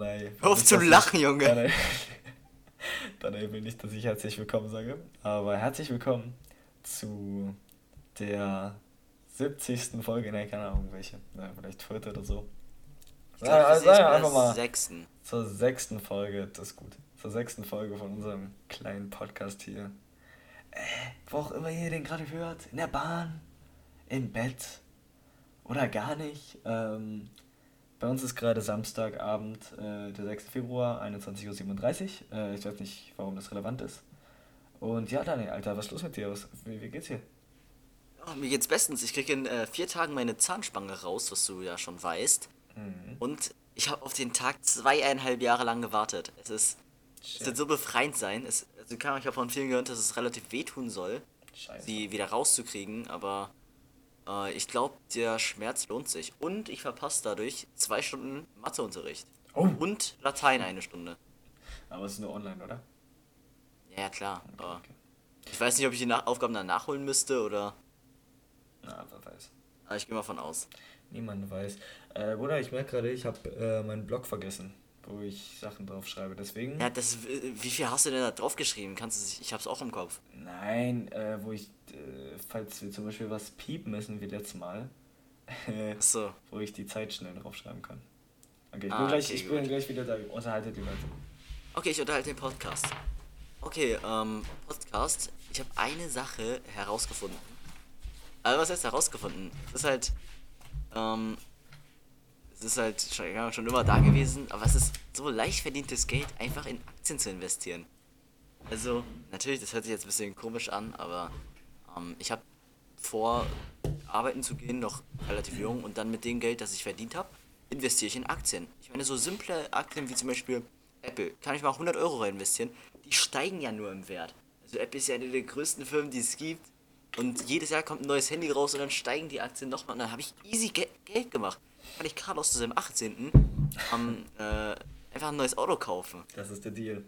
Danai. Hör auf zu lachen, Junge. Danai, Danai will nicht, dass ich herzlich willkommen sage. Aber herzlich willkommen zu der 70. Folge. Ne, keine Ahnung welche. Ja, vielleicht vierte oder so. Glaub, ja, ja, einfach mal. Sechsten. Zur sechsten Folge, das ist gut. Zur sechsten Folge von unserem kleinen Podcast hier. Äh, wo auch immer ihr den gerade hört. In der Bahn, im Bett oder gar nicht. Ähm, bei uns ist gerade Samstagabend, äh, der 6. Februar, 21.37 Uhr. Äh, ich weiß nicht, warum das relevant ist. Und ja, Daniel, Alter, was ist los mit dir? Was, wie, wie geht's dir? Oh, mir geht's bestens. Ich kriege in äh, vier Tagen meine Zahnspange raus, was du ja schon weißt. Mhm. Und ich habe auf den Tag zweieinhalb Jahre lang gewartet. Es ist, es wird so befreiend sein. Es, also ich habe von vielen gehört, dass es relativ wehtun soll, Scheiße. sie wieder rauszukriegen, aber äh, ich glaube, der Schmerz lohnt sich. Und ich verpasse dadurch zwei Stunden Matheunterricht. Oh. Und Latein eine Stunde. Aber es ist nur online, oder? Ja, klar. Okay, okay. Ich weiß nicht, ob ich die Nach Aufgaben dann nachholen müsste oder. Na, wer weiß. Aber ich gehe mal von aus. Niemand weiß. Äh, Bruder, ich merke gerade, ich habe äh, meinen Blog vergessen, wo ich Sachen drauf schreibe. Deswegen. Ja, das. Wie viel hast du denn da drauf geschrieben? Kannst du Ich hab's auch im Kopf. Nein, äh, wo ich äh, falls wir zum Beispiel was piepen müssen wie letztes Mal, so. wo ich die Zeit schnell draufschreiben kann. Okay, ich, ah, bin, gleich, okay, ich bin gleich wieder da. Unterhaltet die Leute. Okay, ich unterhalte den Podcast. Okay, ähm, Podcast. Ich habe eine Sache herausgefunden. Also was heißt herausgefunden? Es ist halt, ähm, es ist halt schon, schon immer da gewesen, aber es ist so leicht verdientes Geld, einfach in Aktien zu investieren. Also, natürlich, das hört sich jetzt ein bisschen komisch an, aber ähm, ich habe vor, arbeiten zu gehen, noch relativ jung und dann mit dem Geld, das ich verdient habe, investiere ich in Aktien. Ich meine, so simple Aktien wie zum Beispiel Apple, kann ich mal 100 Euro rein investieren, die steigen ja nur im Wert. Also Apple ist ja eine der größten Firmen, die es gibt. Und jedes Jahr kommt ein neues Handy raus und dann steigen die Aktien nochmal. Und dann habe ich easy Ge Geld gemacht. Kann ich Carlos zu seinem 18. am äh, einfach ein neues Auto kaufen. Das ist der Deal.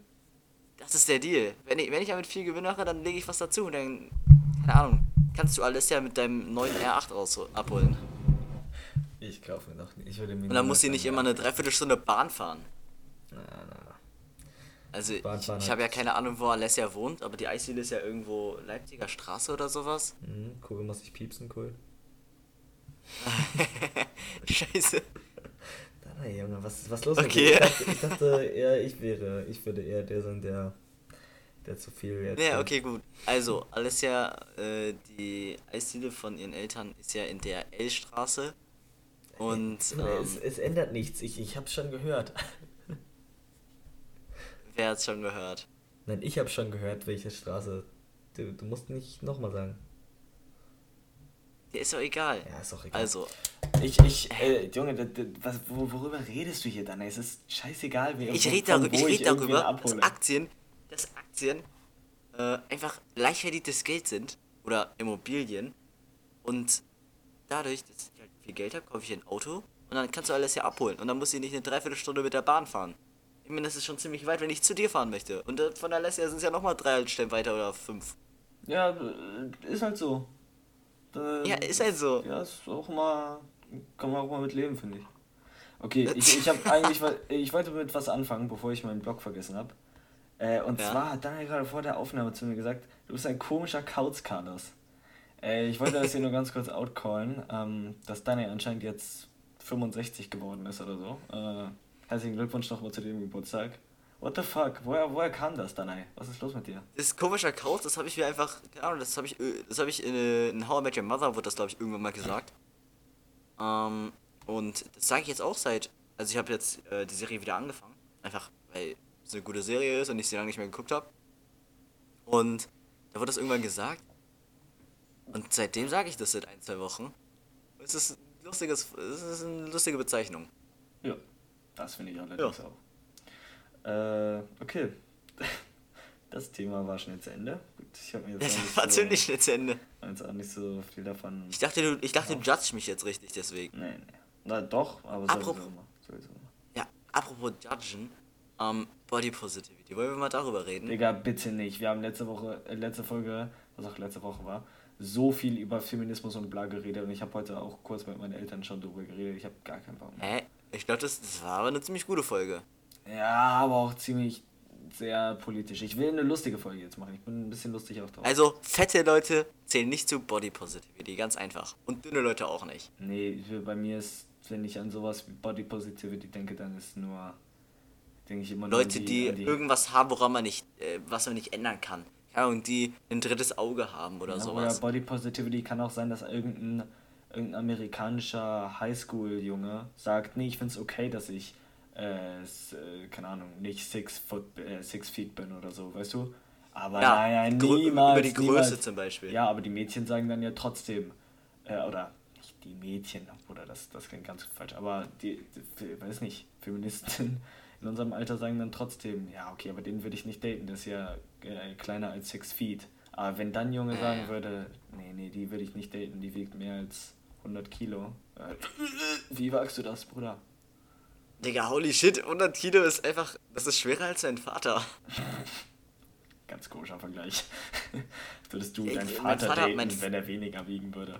Das ist der Deal. Wenn ich, wenn ich damit viel Gewinn mache, dann lege ich was dazu. Und dann keine Ahnung, kannst du alles ja mit deinem neuen R8 raus abholen. Ich kaufe mir noch nicht. Ich würde mir Und dann muss sie nicht immer eine Dreiviertelstunde Bahn fahren. Na, na. Also ich, ich habe ja keine Ahnung, wo Alessia wohnt, aber die Eisdiele ist ja irgendwo Leipziger Straße oder sowas. Mhm, cool, muss ich piepsen, cool. Scheiße. Na, Junge, was, was los okay. mit dir? Ich dachte, ich eher, ich wäre, ich würde eher der sein, der der zu viel jetzt. Ja, okay, gut. Also, Alessia, äh, die Eisdiele von ihren Eltern ist ja in der L-Straße. Und. Ähm, es, es, ändert nichts, ich, ich hab's schon gehört. Wer hat's schon gehört? Nein, ich hab schon gehört, welche Straße. Du, du musst nicht nochmal sagen. Ist doch egal. Ja, ist doch egal. Also. Ich, ich, äh, Junge, was, worüber redest du hier dann? Es ist scheißegal, wie Ich rede darüber, ich red darüber dass Aktien dass Aktien äh, einfach leicht verdientes Geld sind oder Immobilien und dadurch, dass ich halt viel Geld habe, kaufe ich ein Auto und dann kannst du alles ja abholen und dann muss ich nicht eine Dreiviertelstunde mit der Bahn fahren. Ich meine, das ist schon ziemlich weit, wenn ich zu dir fahren möchte. Und äh, von Alessia sind es ja nochmal drei Haltestellen weiter oder fünf. Ja, ist halt so. Da, ja, ist halt so. Ja, ist auch mal. Kann man auch mal mit leben, finde ich. Okay, ich, ich habe eigentlich. Ich wollte mit was anfangen, bevor ich meinen Blog vergessen habe. Äh, und ja. zwar hat Daniel gerade vor der Aufnahme zu mir gesagt, du bist ein komischer Kauz, Carlos. Äh, ich wollte das hier nur ganz kurz outcallen, ähm, dass Daniel anscheinend jetzt 65 geworden ist oder so. Äh, herzlichen Glückwunsch nochmal zu dem Geburtstag. What the fuck? Woher, woher kam das, Daniel? Was ist los mit dir? Das ist komischer Kauz, das habe ich mir einfach, keine Ahnung, das habe ich, das habe ich in, in How I Met Your Mother, wurde das glaube ich irgendwann mal gesagt. Ähm, und das sage ich jetzt auch seit, also ich habe jetzt äh, die Serie wieder angefangen. Einfach, weil es eine gute Serie ist und ich sie lange nicht mehr geguckt habe. Und da wurde das irgendwann gesagt. Und seitdem sage ich das seit ein, zwei Wochen. Es ist, ein lustiges, es ist eine lustige Bezeichnung. Ja, das finde ich allerdings ja. auch. Äh, okay. Das Thema war schnell zu Ende. Ich habe mir jetzt das war so, ziemlich schnell zu Ende. Jetzt auch nicht so viel davon. Ich dachte, du, ich dachte, du judgst mich jetzt richtig, deswegen. Nee, nee. Na doch, aber apropos, sowieso immer. Sowieso immer. Ja, apropos judgen, ähm, Body Positivity. Wollen wir mal darüber reden? Digga, bitte nicht. Wir haben letzte Woche, äh, letzte Folge, was auch letzte Woche war, so viel über Feminismus und bla geredet und ich habe heute auch kurz mit meinen Eltern schon darüber geredet. Ich habe gar keinen Bock mehr. Hä? Ich glaube, das, das war aber eine ziemlich gute Folge. Ja, aber auch ziemlich sehr politisch. Ich will eine lustige Folge jetzt machen. Ich bin ein bisschen lustig auch drauf. Also, fette Leute zählen nicht zu Body Positivity, ganz einfach. Und dünne Leute auch nicht. Nee, bei mir ist, wenn ich an sowas wie Body Positivity denke, dann ist nur, denke ich immer Leute, an die, an irgendwas haben, woran man nicht, äh, was man nicht ändern kann. Ja, und die ein drittes Auge haben oder Ja, sowas. Oder Body Positivity kann auch sein, dass irgendein, irgendein amerikanischer Highschool-Junge sagt, nee, ich find's okay, dass ich, äh, äh, keine Ahnung, nicht six, foot, äh, six feet bin oder so, weißt du? Aber Ja, nein, nein, niemals. über die Größe niemals. zum Beispiel. Ja, aber die Mädchen sagen dann ja trotzdem, äh, oder nicht die Mädchen, oder das, das klingt ganz falsch, aber die, die weiß nicht, Feministen in unserem Alter sagen dann trotzdem, ja, okay, aber den würde ich nicht daten, der ist ja äh, kleiner als six feet. Aber wenn dann Junge sagen würde, nee, nee, die würde ich nicht daten, die wiegt mehr als 100 Kilo. Wie wagst du das, Bruder? Digga, holy shit, 100 Kilo ist einfach, das ist schwerer als dein Vater. Ganz komischer Vergleich. Würdest du deinen Vater, Vater- daten, wenn er weniger wiegen würde?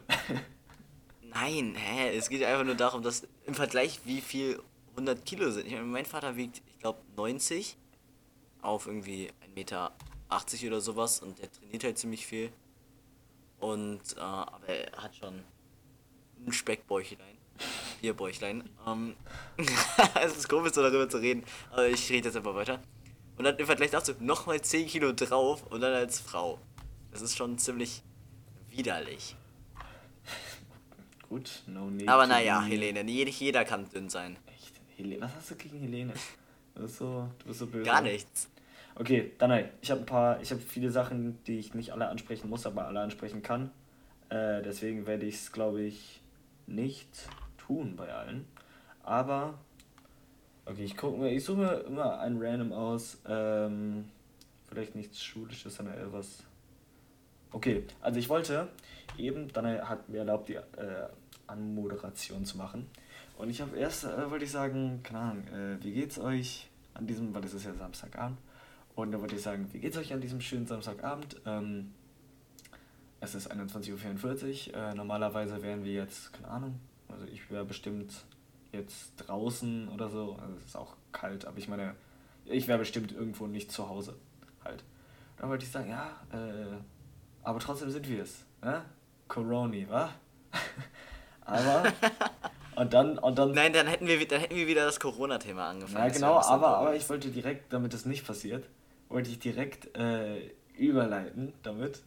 Nein, hä, es geht einfach nur darum, dass im Vergleich, wie viel 100 Kilo sind. Ich meine, mein Vater wiegt, ich glaube, 90 auf irgendwie 1,80 Meter oder sowas und der trainiert halt ziemlich viel. Und, äh, aber er hat schon ein Speckbäuchlein, Bierbäuchlein. Ähm, es ist komisch, so darüber zu reden, aber ich rede jetzt einfach weiter. Und dann im Vergleich dazu nochmal 10 Kilo drauf und dann als Frau. Das ist schon ziemlich widerlich. Gut, no need. Aber naja, Helene, nicht jeder kann dünn sein. Echt? Hele Was hast du gegen Helene? Du bist so, du bist so böse. Gar nichts. Okay, Danai, ich habe ein paar, ich habe viele Sachen, die ich nicht alle ansprechen muss, aber alle ansprechen kann. Äh, deswegen werde ich es, glaube ich, nicht tun bei allen. Aber, okay, ich gucke mir, ich suche mir immer ein Random aus. Ähm, vielleicht nichts Schulisches, sondern eher was. Okay, also ich wollte eben, Danai hat mir erlaubt, die äh, Anmoderation zu machen. Und ich habe erst, äh, wollte ich sagen, keine Ahnung, äh, wie geht's euch an diesem, weil es ist ja Samstagabend. Und da wollte ich sagen, wie geht's euch an diesem schönen Samstagabend? Ähm, es ist 21.44 Uhr. Äh, normalerweise wären wir jetzt, keine Ahnung, also ich wäre bestimmt jetzt draußen oder so. Also es ist auch kalt, aber ich meine, ich wäre bestimmt irgendwo nicht zu Hause halt. Da wollte ich sagen, ja, äh, aber trotzdem sind wir es. Ne? Coroni, wa? aber, und dann, und dann Nein, dann hätten wir, wi- dann hätten wir wieder das Corona-Thema angefangen. ja, genau, aber, aber ich wollte direkt, damit es nicht passiert, wollte ich direkt äh, überleiten damit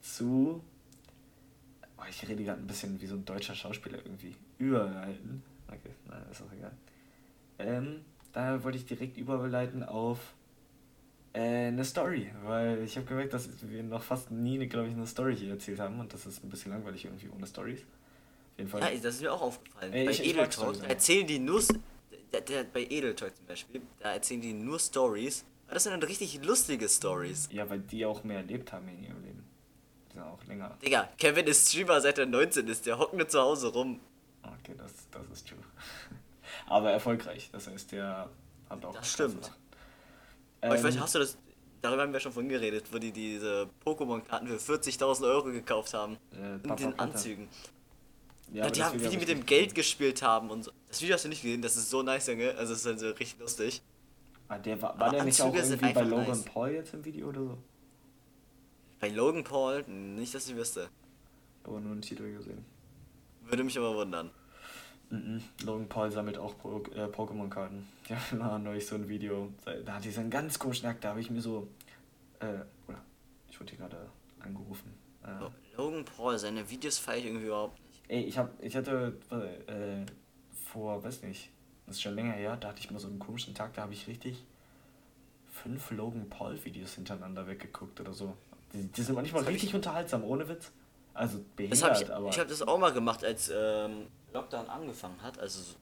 zu. Oh, ich rede gerade ein bisschen wie so ein deutscher Schauspieler irgendwie. Überleiten. Okay, nein, ist auch egal. Ähm, da wollte ich direkt überleiten auf äh, eine Story, weil ich habe gemerkt, dass wir noch fast nie, glaube ich, eine Story hier erzählt haben und das ist ein bisschen langweilig irgendwie ohne Stories. Auf jeden Fall. Ja, das ist mir auch aufgefallen. Ey, bei ich- Edel Talk erzählen die nur. s- Der, der, bei Edel Talk zum Beispiel, da erzählen die nur Stories. Aber das sind dann richtig lustige Stories. Ja, weil die auch mehr erlebt haben in ihrem Leben. Sind auch länger. Digga, Kevin ist Streamer seit er 19 ist. Der hockt nur zu Hause rum. Okay, das, das ist true. Aber erfolgreich. Das heißt, der hat auch. Das stimmt. Aber ich weiß, Ähm, hast du das. Darüber haben wir schon vorhin geredet, wo die diese Pokémon-Karten für 40.000 Euro gekauft haben. Äh, In Papa den Panther. Anzügen. Ja, Ja, die das haben, Video wie die mit dem Geld gespielt haben und so. Das Video hast du nicht gesehen, das ist so nice, Junge. Also, es ist also richtig lustig. Ah, der war, war der nicht auch Anzüge sind irgendwie bei Logan nice. Paul jetzt im Video oder so? Bei Logan Paul, nicht, dass ich wüsste. Aber nur einen Titel gesehen. Würde mich aber wundern. Mhm. Logan Paul sammelt auch äh, Pokémon-Karten. Ja, war neulich so ein Video. Da hat die so einen ganz komischen Akt, da habe ich mir so. Äh, oder? Ich wurde hier gerade angerufen. Äh, Logan Paul, seine Videos feiere ich irgendwie überhaupt nicht. Ey, ich hab, ich hatte äh, vor, weiß nicht, das ist schon länger her, da hatte ich mal so einen komischen Tag, da habe ich richtig fünf Logan Paul Videos hintereinander weggeguckt oder so. Die, die sind manchmal Das richtig unterhaltsam, ohne Witz. Also Das behindert, hab ich, aber ich habe das auch mal gemacht, als ähm, Lockdown angefangen hat. Also so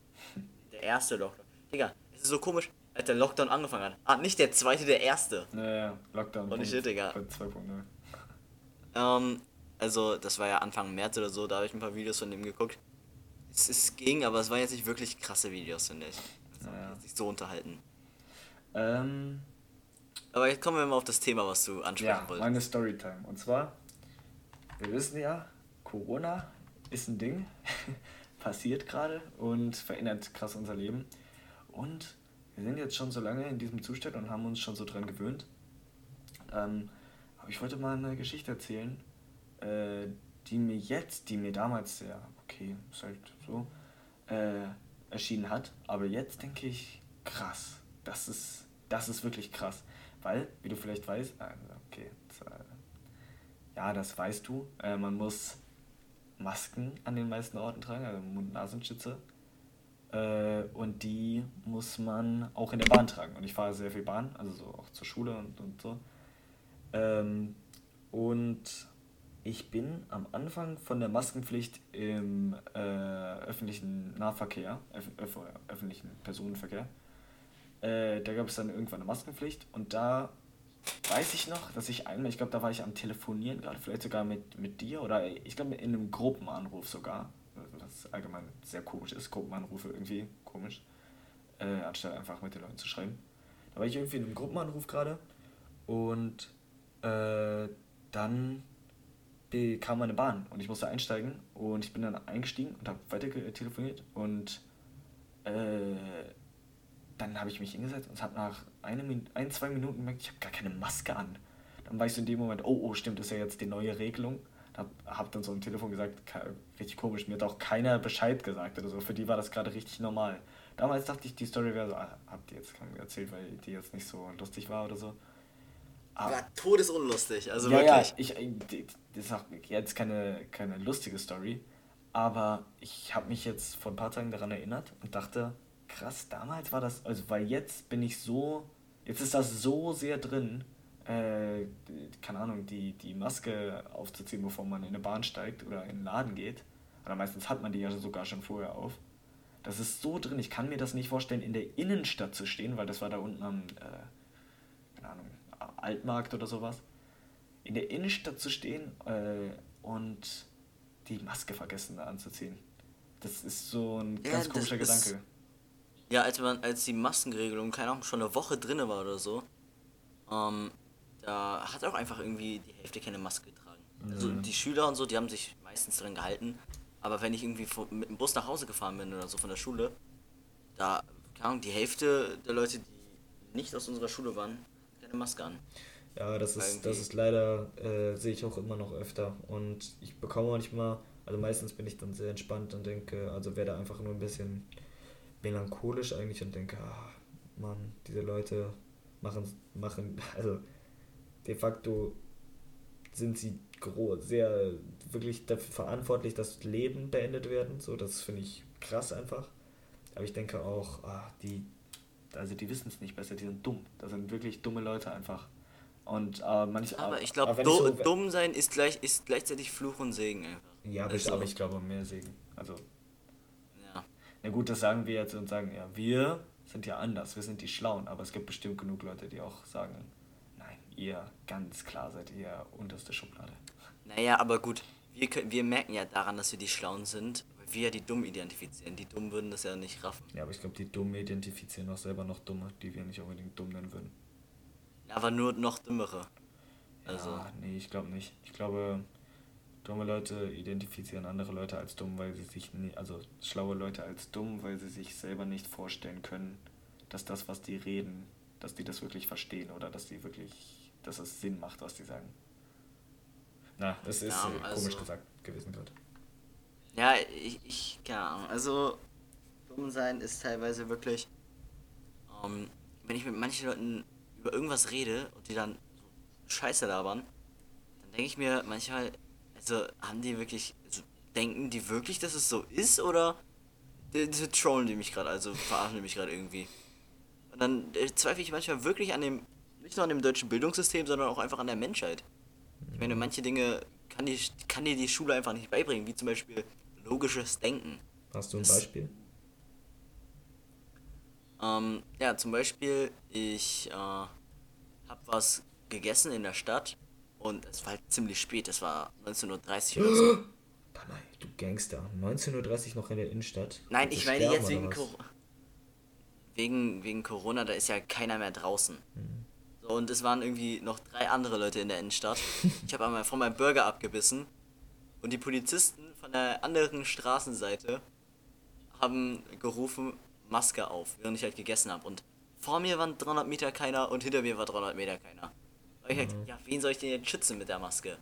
der erste Lockdown. Digga, es ist so komisch, als der Lockdown angefangen hat. Ah, nicht der zweite, der erste. naja, Lockdown. Holy shit, Digga. bei 2.0. Ähm, also, das war ja Anfang März oder so, da habe ich ein paar Videos von dem geguckt. Es, es ging, aber es waren jetzt nicht wirklich krasse Videos, finde ich. Das hat mich Ja. jetzt nicht so unterhalten. Ähm, Aber jetzt kommen wir mal auf das Thema, was du ansprechen ja, wolltest. meine Storytime. Und zwar, wir wissen ja, Corona ist ein Ding, passiert gerade und verändert krass unser Leben. Und wir sind jetzt schon so lange in diesem Zustand und haben uns schon so dran gewöhnt. Ähm, aber ich wollte mal eine Geschichte erzählen, äh, die mir jetzt, die mir damals, ja, okay, ist halt so, äh, erschienen hat. Aber jetzt denke ich, krass, das ist, das ist wirklich krass. Weil, wie du vielleicht weißt, äh, okay, äh, ja, das weißt du, äh, man muss Masken an den meisten Orten tragen, also Mund-Nasenschütze. Äh, und die muss man auch in der Bahn tragen. Und ich fahre sehr viel Bahn, also so auch zur Schule und, und so. Ähm, und ich bin am Anfang von der Maskenpflicht im äh, öffentlichen Nahverkehr, öf öf öffentlichen Personenverkehr, äh, da gab es dann irgendwann eine Maskenpflicht und da weiß ich noch, dass ich einmal, ich glaube, da war ich am Telefonieren gerade, vielleicht sogar mit, mit dir oder ich glaube in einem Gruppenanruf sogar, was allgemein sehr komisch ist, Gruppenanrufe irgendwie komisch, äh, anstatt einfach mit den Leuten zu schreiben. Da war ich irgendwie in einem Gruppenanruf gerade und äh, dann kam meine Bahn und ich musste einsteigen und ich bin dann eingestiegen und habe weiter telefoniert und äh, dann habe ich mich hingesetzt und habe nach eine, ein, zwei Minuten gemerkt, ich habe gar keine Maske an. Dann war ich so in dem Moment, oh, oh, stimmt, das ist ja jetzt die neue Regelung. Habe hab dann so am Telefon gesagt, richtig komisch, mir hat auch keiner Bescheid gesagt oder so. Für die war das gerade richtig normal. Damals dachte ich, die Story wäre so, ah, habt ihr jetzt erzählt, weil die jetzt nicht so lustig war oder so. Aber, war todesunlustig, also ja, wirklich. Ja, ich, das ist auch jetzt keine, keine lustige Story, aber ich habe mich jetzt vor ein paar Tagen daran erinnert und dachte, krass, damals war das, also weil jetzt bin ich so, jetzt ist das so sehr drin, äh, keine Ahnung, die, die Maske aufzuziehen, bevor man in eine Bahn steigt oder in einen Laden geht. Oder meistens hat man die ja sogar schon vorher auf. Das ist so drin, ich kann mir das nicht vorstellen, in der Innenstadt zu stehen, weil das war da unten am, äh, keine Ahnung, Altmarkt oder sowas. In der Innenstadt zu stehen äh, und die Maske vergessen da anzuziehen. Das ist so ein ja, ganz komischer Gedanke. Ja, als man, als die Maskenregelung, keine Ahnung, schon eine Woche drin war oder so, ähm, da hat auch einfach irgendwie die Hälfte keine Maske getragen. Mhm. Also die Schüler und so, die haben sich meistens drin gehalten. Aber wenn ich irgendwie mit dem Bus nach Hause gefahren bin oder so von der Schule, da, keine Ahnung, die Hälfte der Leute, die nicht aus unserer Schule waren, keine Maske an. Ja, das ist, das ist leider, äh, sehe ich auch immer noch öfter. Und ich bekomme manchmal, also meistens bin ich dann sehr entspannt und denke, also werde einfach nur ein bisschen melancholisch eigentlich und denke, ah, Mann, diese Leute machen, machen, also de facto sind sie sehr wirklich dafür verantwortlich, dass Leben beendet werden. So, das finde ich krass einfach. Aber ich denke auch, ah, die, also die wissen es nicht besser, die sind dumm. Das sind wirklich dumme Leute einfach. Und äh, manche. Aber ich glaube, so, dumm sein ist gleich ist gleichzeitig Fluch und Segen einfach. Ja, aber, also, ich, aber ich glaube mehr Segen. Also na gut, das sagen wir jetzt und sagen, ja, wir sind ja anders, wir sind die Schlauen, aber es gibt bestimmt genug Leute, die auch sagen, nein, ihr ganz klar seid ihr unterste Schublade. Naja, aber gut, wir, können, wir merken ja daran, dass wir die Schlauen sind, weil wir ja die Dummen identifizieren. Die Dummen würden das ja nicht raffen. Ja, aber ich glaube, die Dummen identifizieren auch selber noch Dumme, die wir nicht unbedingt dumm nennen würden. Aber nur noch dümmere. Also. Ja, nee, ich glaube nicht. Ich glaube, Dumme Leute identifizieren andere Leute als dumm, weil sie sich nie, also schlaue Leute als dumm, weil sie sich selber nicht vorstellen können, dass das, was die reden, dass die das wirklich verstehen oder dass die wirklich, dass es Sinn macht, was die sagen. Na, das ist ja, also, komisch gesagt gewesen gerade. Ja, ich, ich, keine Ahnung. Also, dumm sein ist teilweise wirklich, ähm, wenn ich mit manchen Leuten über irgendwas rede und die dann so Scheiße labern, dann denke ich mir manchmal, also, haben die wirklich. Also, denken die wirklich, dass es so ist? Oder die trollen die mich gerade, also verarschen die mich gerade irgendwie? Und dann äh, zweifle ich manchmal wirklich an dem. Nicht nur an dem deutschen Bildungssystem, sondern auch einfach an der Menschheit. Ich meine, manche Dinge kann, die, kann dir die Schule einfach nicht beibringen, wie zum Beispiel logisches Denken. Hast du ein das, Beispiel? Ähm, ja, zum Beispiel, ich äh, habe was gegessen in der Stadt und es war halt ziemlich spät, es war 19.30 Uhr oder so. Panay, du Gangster. 19.30 Uhr noch in der Innenstadt. Nein, ich meine jetzt wegen, Cor wegen, wegen Corona, da ist ja keiner mehr draußen. Mhm. So, und es waren irgendwie noch drei andere Leute in der Innenstadt. ich habe einmal von meinem Burger abgebissen und die Polizisten von der anderen Straßenseite haben gerufen, Maske auf, während ich halt gegessen habe. Und vor mir waren 300 Meter keiner und hinter mir war 300 Meter keiner. Da ich gesagt, ja, wen soll ich denn jetzt schützen mit der Maske?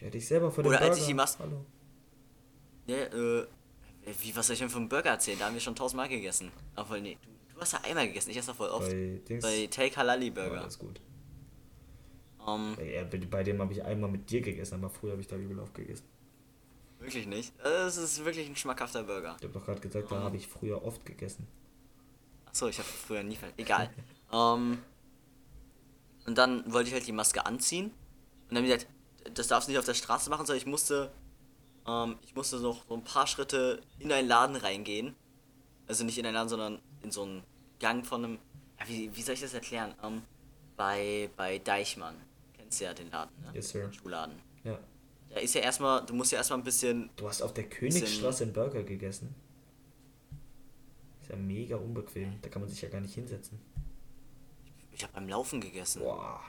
Ja, dich selber vor dem Oder als ich die Maske- Hallo. Ja, äh, wie, was soll ich denn vom Burger erzählen? Da haben wir schon tausendmal gegessen. Obwohl, nee, du, du hast ja einmal gegessen, ich esse voll oft. Bei Dings. Bei Take Halali Burger. das ist gut. Bei, ja, bei- dem habe ich einmal mit dir gegessen, aber früher habe ich da übel oft gegessen. wirklich nicht. Es ist wirklich ein schmackhafter Burger. Ich habe doch gerade gesagt, da Oh. habe ich früher oft gegessen. Achso, ich habe früher nie. Egal. ähm, und dann wollte ich halt die Maske anziehen. Und dann gesagt, das darfst du nicht auf der Straße machen, sondern ich musste, ähm, ich musste noch so ein paar Schritte in einen Laden reingehen. Also nicht in einen Laden, sondern in so einen Gang von einem. Ja, wie, wie soll ich das erklären? Ähm, bei, bei Deichmann. Kennst du ja den Laden, ne? Yes, sir. Den Schuhladen. Ja. Da ist ja erstmal, du musst ja erstmal ein bisschen. Du hast auf der Königsstraße einen Burger gegessen. Ist ja mega unbequem. Da kann man sich ja gar nicht hinsetzen. Ich habe beim Laufen gegessen. Boah.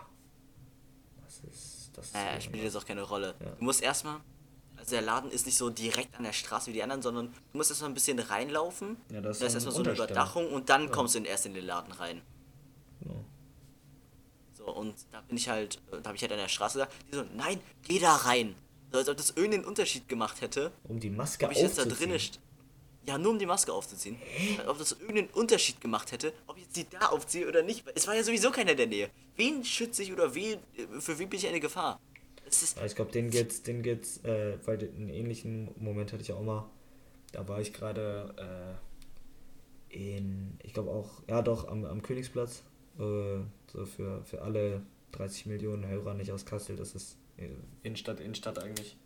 Das ist. Das ist Äh, spielt jetzt auch keine Rolle. Ja. Du musst erstmal, also der Laden ist nicht so direkt an der Straße wie die anderen, sondern du musst erstmal ein bisschen reinlaufen. Ja, das ist da ist erstmal so eine. Überdachung und dann Ja. kommst du erst in den Laden rein. Genau. So, und da bin ich halt, äh, da habe ich halt an der Straße gesagt, die so, nein, geh da rein. So, als ob das irgendeinen Unterschied gemacht hätte, Um die Maske ob ich jetzt da drin st- Ja, nur um die Maske aufzuziehen. Ob das irgendeinen Unterschied gemacht hätte, ob ich jetzt die da aufziehe oder nicht. Es war ja sowieso keiner in der Nähe. Wen schütze ich oder wen, äh, für wen bin ich eine Gefahr? Ja, ich glaube, den geht's, den geht's, äh, weil einen ähnlichen Moment hatte ich auch mal. Da war ich gerade äh, in, ich glaube auch, ja doch, am, am Königsplatz. Äh, so für, für alle 30 Millionen Hörer nicht aus Kassel, das ist äh, Innenstadt, Innenstadt eigentlich.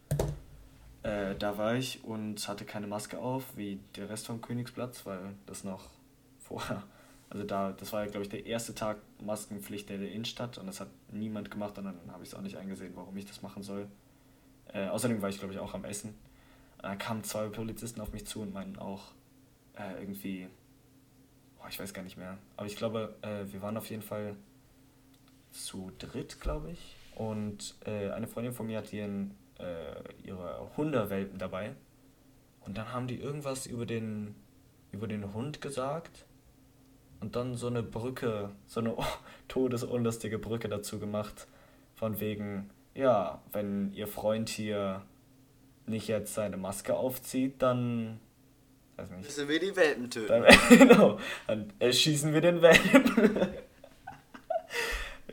Äh, da war ich und hatte keine Maske auf, wie der Rest vom Königsplatz, weil das noch vorher, also da, das war ja glaube ich der erste Tag Maskenpflicht in der Innenstadt und das hat niemand gemacht und dann habe ich es auch nicht eingesehen, warum ich das machen soll. Äh, außerdem war ich glaube ich auch am Essen. Dann kamen zwei Polizisten auf mich zu und meinten auch äh, irgendwie, oh, ich weiß gar nicht mehr, aber ich glaube, äh, wir waren auf jeden Fall zu dritt, glaube ich. Und äh, eine Freundin von mir hat ihren, äh, ihre Hundewelpen dabei. Und dann haben die irgendwas über den, über den Hund gesagt. Und dann so eine Brücke, so eine oh, todesunlustige Brücke dazu gemacht. Von wegen, ja, wenn ihr Freund hier nicht jetzt seine Maske aufzieht, dann. Weiß nicht. müssen wir die Welpen töten. Dann, genau, dann erschießen wir den Welpen.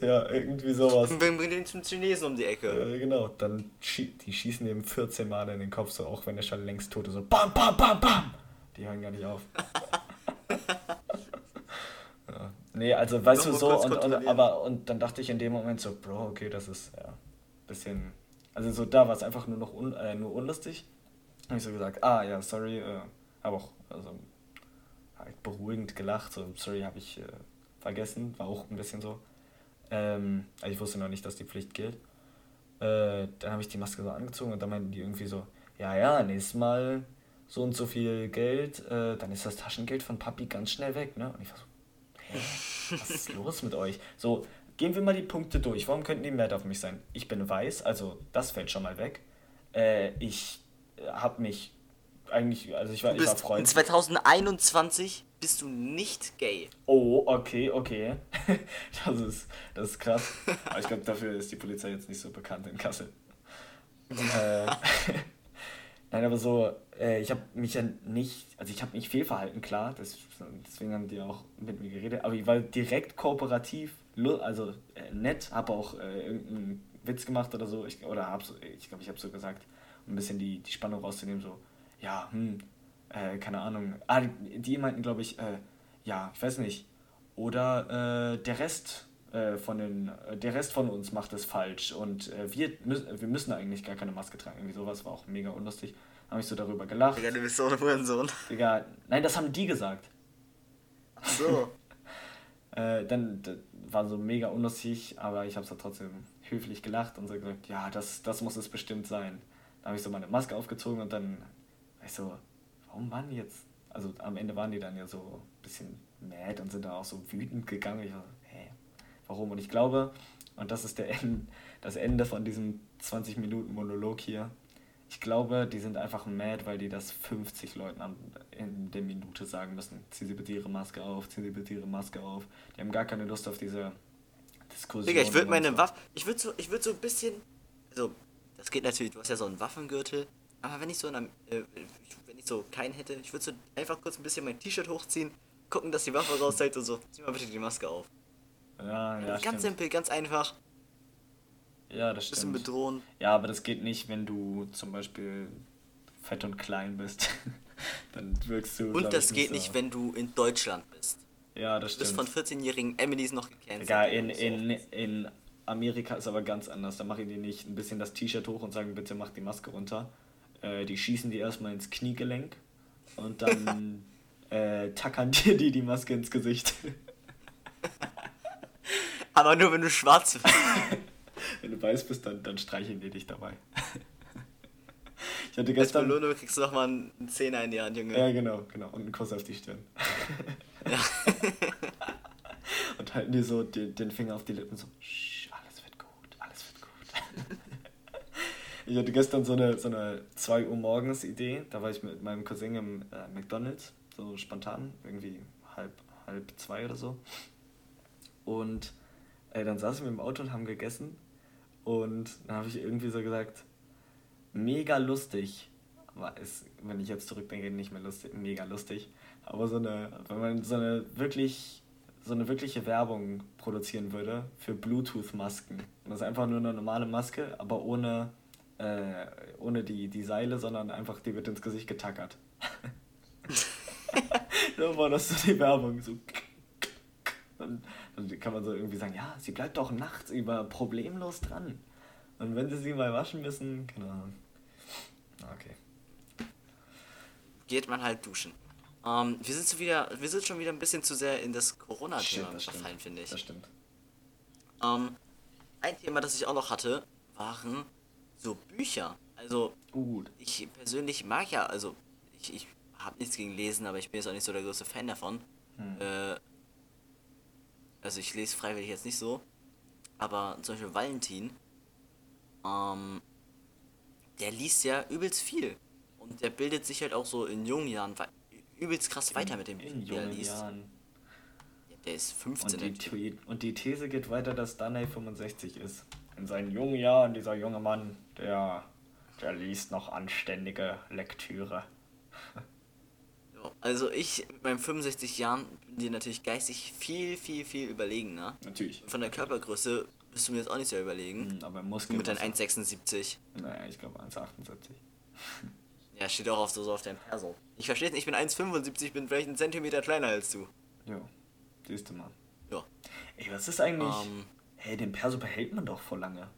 ja, irgendwie sowas. Und bringen den zum Chinesen um die Ecke. Äh, genau, dann schie die schießen ihm 14 Mal in den Kopf, so auch wenn er schon längst tot ist. So bam, bam, bam, bam. Die hören gar nicht auf. ja. Nee, also weißt du so, und, und, aber und dann dachte ich in dem Moment so, Bro, okay, das ist ja bisschen. Also so da war es einfach nur noch un, äh, nur unlustig. Hab ich so gesagt, ah ja, sorry, äh, aber auch also halt beruhigend gelacht, so sorry, habe ich äh, vergessen, war auch ein bisschen so. Ähm, also ich wusste noch nicht, dass die Pflicht gilt. Äh, dann habe ich die Maske so angezogen und dann meinten die irgendwie so, ja, ja, nächstes Mal so und so viel Geld, äh, dann ist das Taschengeld von Papi ganz schnell weg, ne? Und ich war so, hä, was ist los mit euch? So, gehen wir mal die Punkte durch. Warum könnten die mehr auf mich sein? Ich bin weiß, also das fällt schon mal weg. Äh, ich habe mich eigentlich, also ich war, Du ich war bist in Freund. 2021 bist du nicht gay. Oh, okay, okay. Das ist, das ist krass. Aber ich glaube, dafür ist die Polizei jetzt nicht so bekannt in Kassel. äh, Nein, aber so, äh, ich habe mich ja nicht, also ich habe mich fehlverhalten, klar, das, deswegen haben die auch mit mir geredet, aber ich war direkt kooperativ, also äh, nett, habe auch äh, irgendeinen Witz gemacht oder so, ich, oder hab so, ich glaube, ich habe so gesagt, um ein bisschen die, die Spannung rauszunehmen, so, ja, hm, äh, keine Ahnung, ah, die, meinten, glaube ich, äh, ja, ich weiß nicht, oder äh, der Rest äh, von den, der Rest von uns macht es falsch und äh, wir, müssen, wir müssen eigentlich gar keine Maske tragen. Irgendwie sowas war auch mega unlustig. Habe ich so darüber gelacht. Digga, du bist so ein Hurensohn. Digga, nein, das haben die gesagt. Ach so. Äh, dann war so mega unlustig, aber ich habe es trotzdem höflich gelacht und so gesagt, ja, das, das muss es bestimmt sein. Dann habe ich so meine Maske aufgezogen und dann war ich so, warum waren die jetzt? Also am Ende waren die dann ja so ein bisschen mad und sind dann auch so wütend gegangen. Ich war so, hä, warum? Und ich glaube, und das ist der End, das Ende von diesem 20 Minuten Monolog hier, Ich glaube, die sind einfach mad, weil die das 50 Leuten an, in der Minute sagen müssen. Ziehen Sie bitte Ihre Maske auf, ziehen Sie bitte Ihre Maske auf. Die haben gar keine Lust auf diese Diskussion. Digga, ich würde meine so. Waffe. Ich würde so, ich würde so ein bisschen. Also, das geht natürlich, du hast ja so einen Waffengürtel. Aber wenn ich so einen, äh, ich- wenn ich so keinen hätte, ich würde so einfach kurz ein bisschen mein T-Shirt hochziehen, gucken, dass die Waffe rauszeigt und so, zieh mal bitte die Maske auf. Ja, ja, ganz stimmt. simpel, ganz einfach. Ja, das Bisschen stimmt. bedrohen. Ja, aber das geht nicht, wenn du zum Beispiel fett und klein bist. Dann wirkst du. Und das ich, geht so. nicht, wenn du in Deutschland bist. Ja, das Du bist stimmt. von 14-jährigen Emilys noch gecancelt. Egal, in, So. in, in Amerika ist aber ganz anders. Da machen die nicht ein bisschen das T-Shirt hoch und sagen, bitte mach die Maske runter. Äh, die schießen die erstmal ins Kniegelenk und dann äh, tackern dir die die Maske ins Gesicht. Aber nur wenn du schwarz bist. Wenn du weiß bist, dann, dann streicheln die dich dabei. Ich hatte Als gestern. Belohnung kriegst du nochmal einen Zehner in die Hand, Junge. Ja, genau, genau. Und einen Kuss auf die Stirn. Ja. Und halten dir so den, den Finger auf die Lippen so, "Sch, alles wird gut, alles wird gut. Ich hatte gestern so eine, so eine 2 Uhr morgens Idee, da war ich mit meinem Cousin im äh, McDonalds, so spontan, irgendwie halb, halb zwei oder so. Und äh, dann saßen wir im Auto und haben gegessen und dann habe ich irgendwie so gesagt, mega lustig, aber ist, wenn ich jetzt zurückdenke, nicht mehr lustig, mega lustig, aber so eine, wenn man so eine wirklich, so eine wirkliche Werbung produzieren würde für Bluetooth-Masken. Und das ist einfach nur eine normale Maske, aber ohne, äh, ohne die, die Seile, sondern einfach, die wird ins Gesicht getackert. so war das so die Werbung, so dann, dann kann man so irgendwie sagen, ja, sie bleibt doch nachts über problemlos dran. Und wenn sie sie mal waschen müssen, keine Ahnung. Ah, Okay. Geht man halt duschen. Ähm, wir sind so wieder, wir sind schon wieder ein bisschen zu sehr in das Corona-Thema verfallen, finde ich. Das stimmt. Ähm, ein Thema, das ich auch noch hatte, waren so Bücher. Also, Gut. ich persönlich mag ja, also, ich, ich habe nichts gegen Lesen, aber ich bin jetzt auch nicht so der größte Fan davon. Hm. Äh, also, ich lese freiwillig jetzt nicht so. Aber zum Beispiel Valentin, ähm, der liest ja übelst viel. Und der bildet sich halt auch so in jungen Jahren übelst krass weiter mit dem, in jungen liest. Jahren. Ja, der ist 15. Und die, und die These geht weiter, dass Danny 65 ist. In seinen jungen Jahren, dieser junge Mann, der, der liest noch anständige Lektüre. Also ich mit meinen 65 Jahren bin dir natürlich geistig viel, viel, viel überlegen, ne? Natürlich. Von der Körpergröße bist du mir jetzt auch nicht sehr überlegen. Hm, Aber Du Muskeln. mit deinen 1,76. Naja, ich glaube 1,78. Ja, steht auch auf so, so auf deinem Perso. Ich verstehe nicht, ich bin 1,75, bin vielleicht einen Zentimeter kleiner als du. Jo. Siehst du mal. Ja. Ey, was ist eigentlich. Ähm, Hey, den Perso behält man doch vor lange.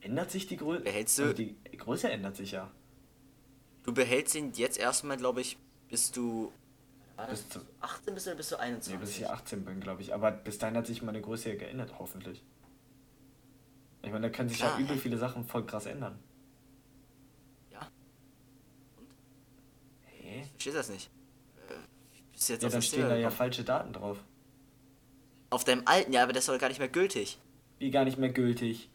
Ändert sich die Größe? Behältst du- Also die Größe ändert sich ja. du behältst ihn jetzt erstmal, glaube ich, bis du. Bis zu, 18 bist oder bist du 21? nee, bis ich 18 bin, glaube ich. Aber bis dahin hat sich meine Größe ja geändert, hoffentlich. Ich meine, da können sich Klar, ja übel hä? viele Sachen voll krass ändern. Ja, Hä? ich verstehe das nicht. Äh, bist du jetzt Ja, dann stehen da ja falsche Daten drauf. Auf deinem alten, ja, aber das ist doch gar nicht mehr gültig. Wie gar nicht mehr gültig.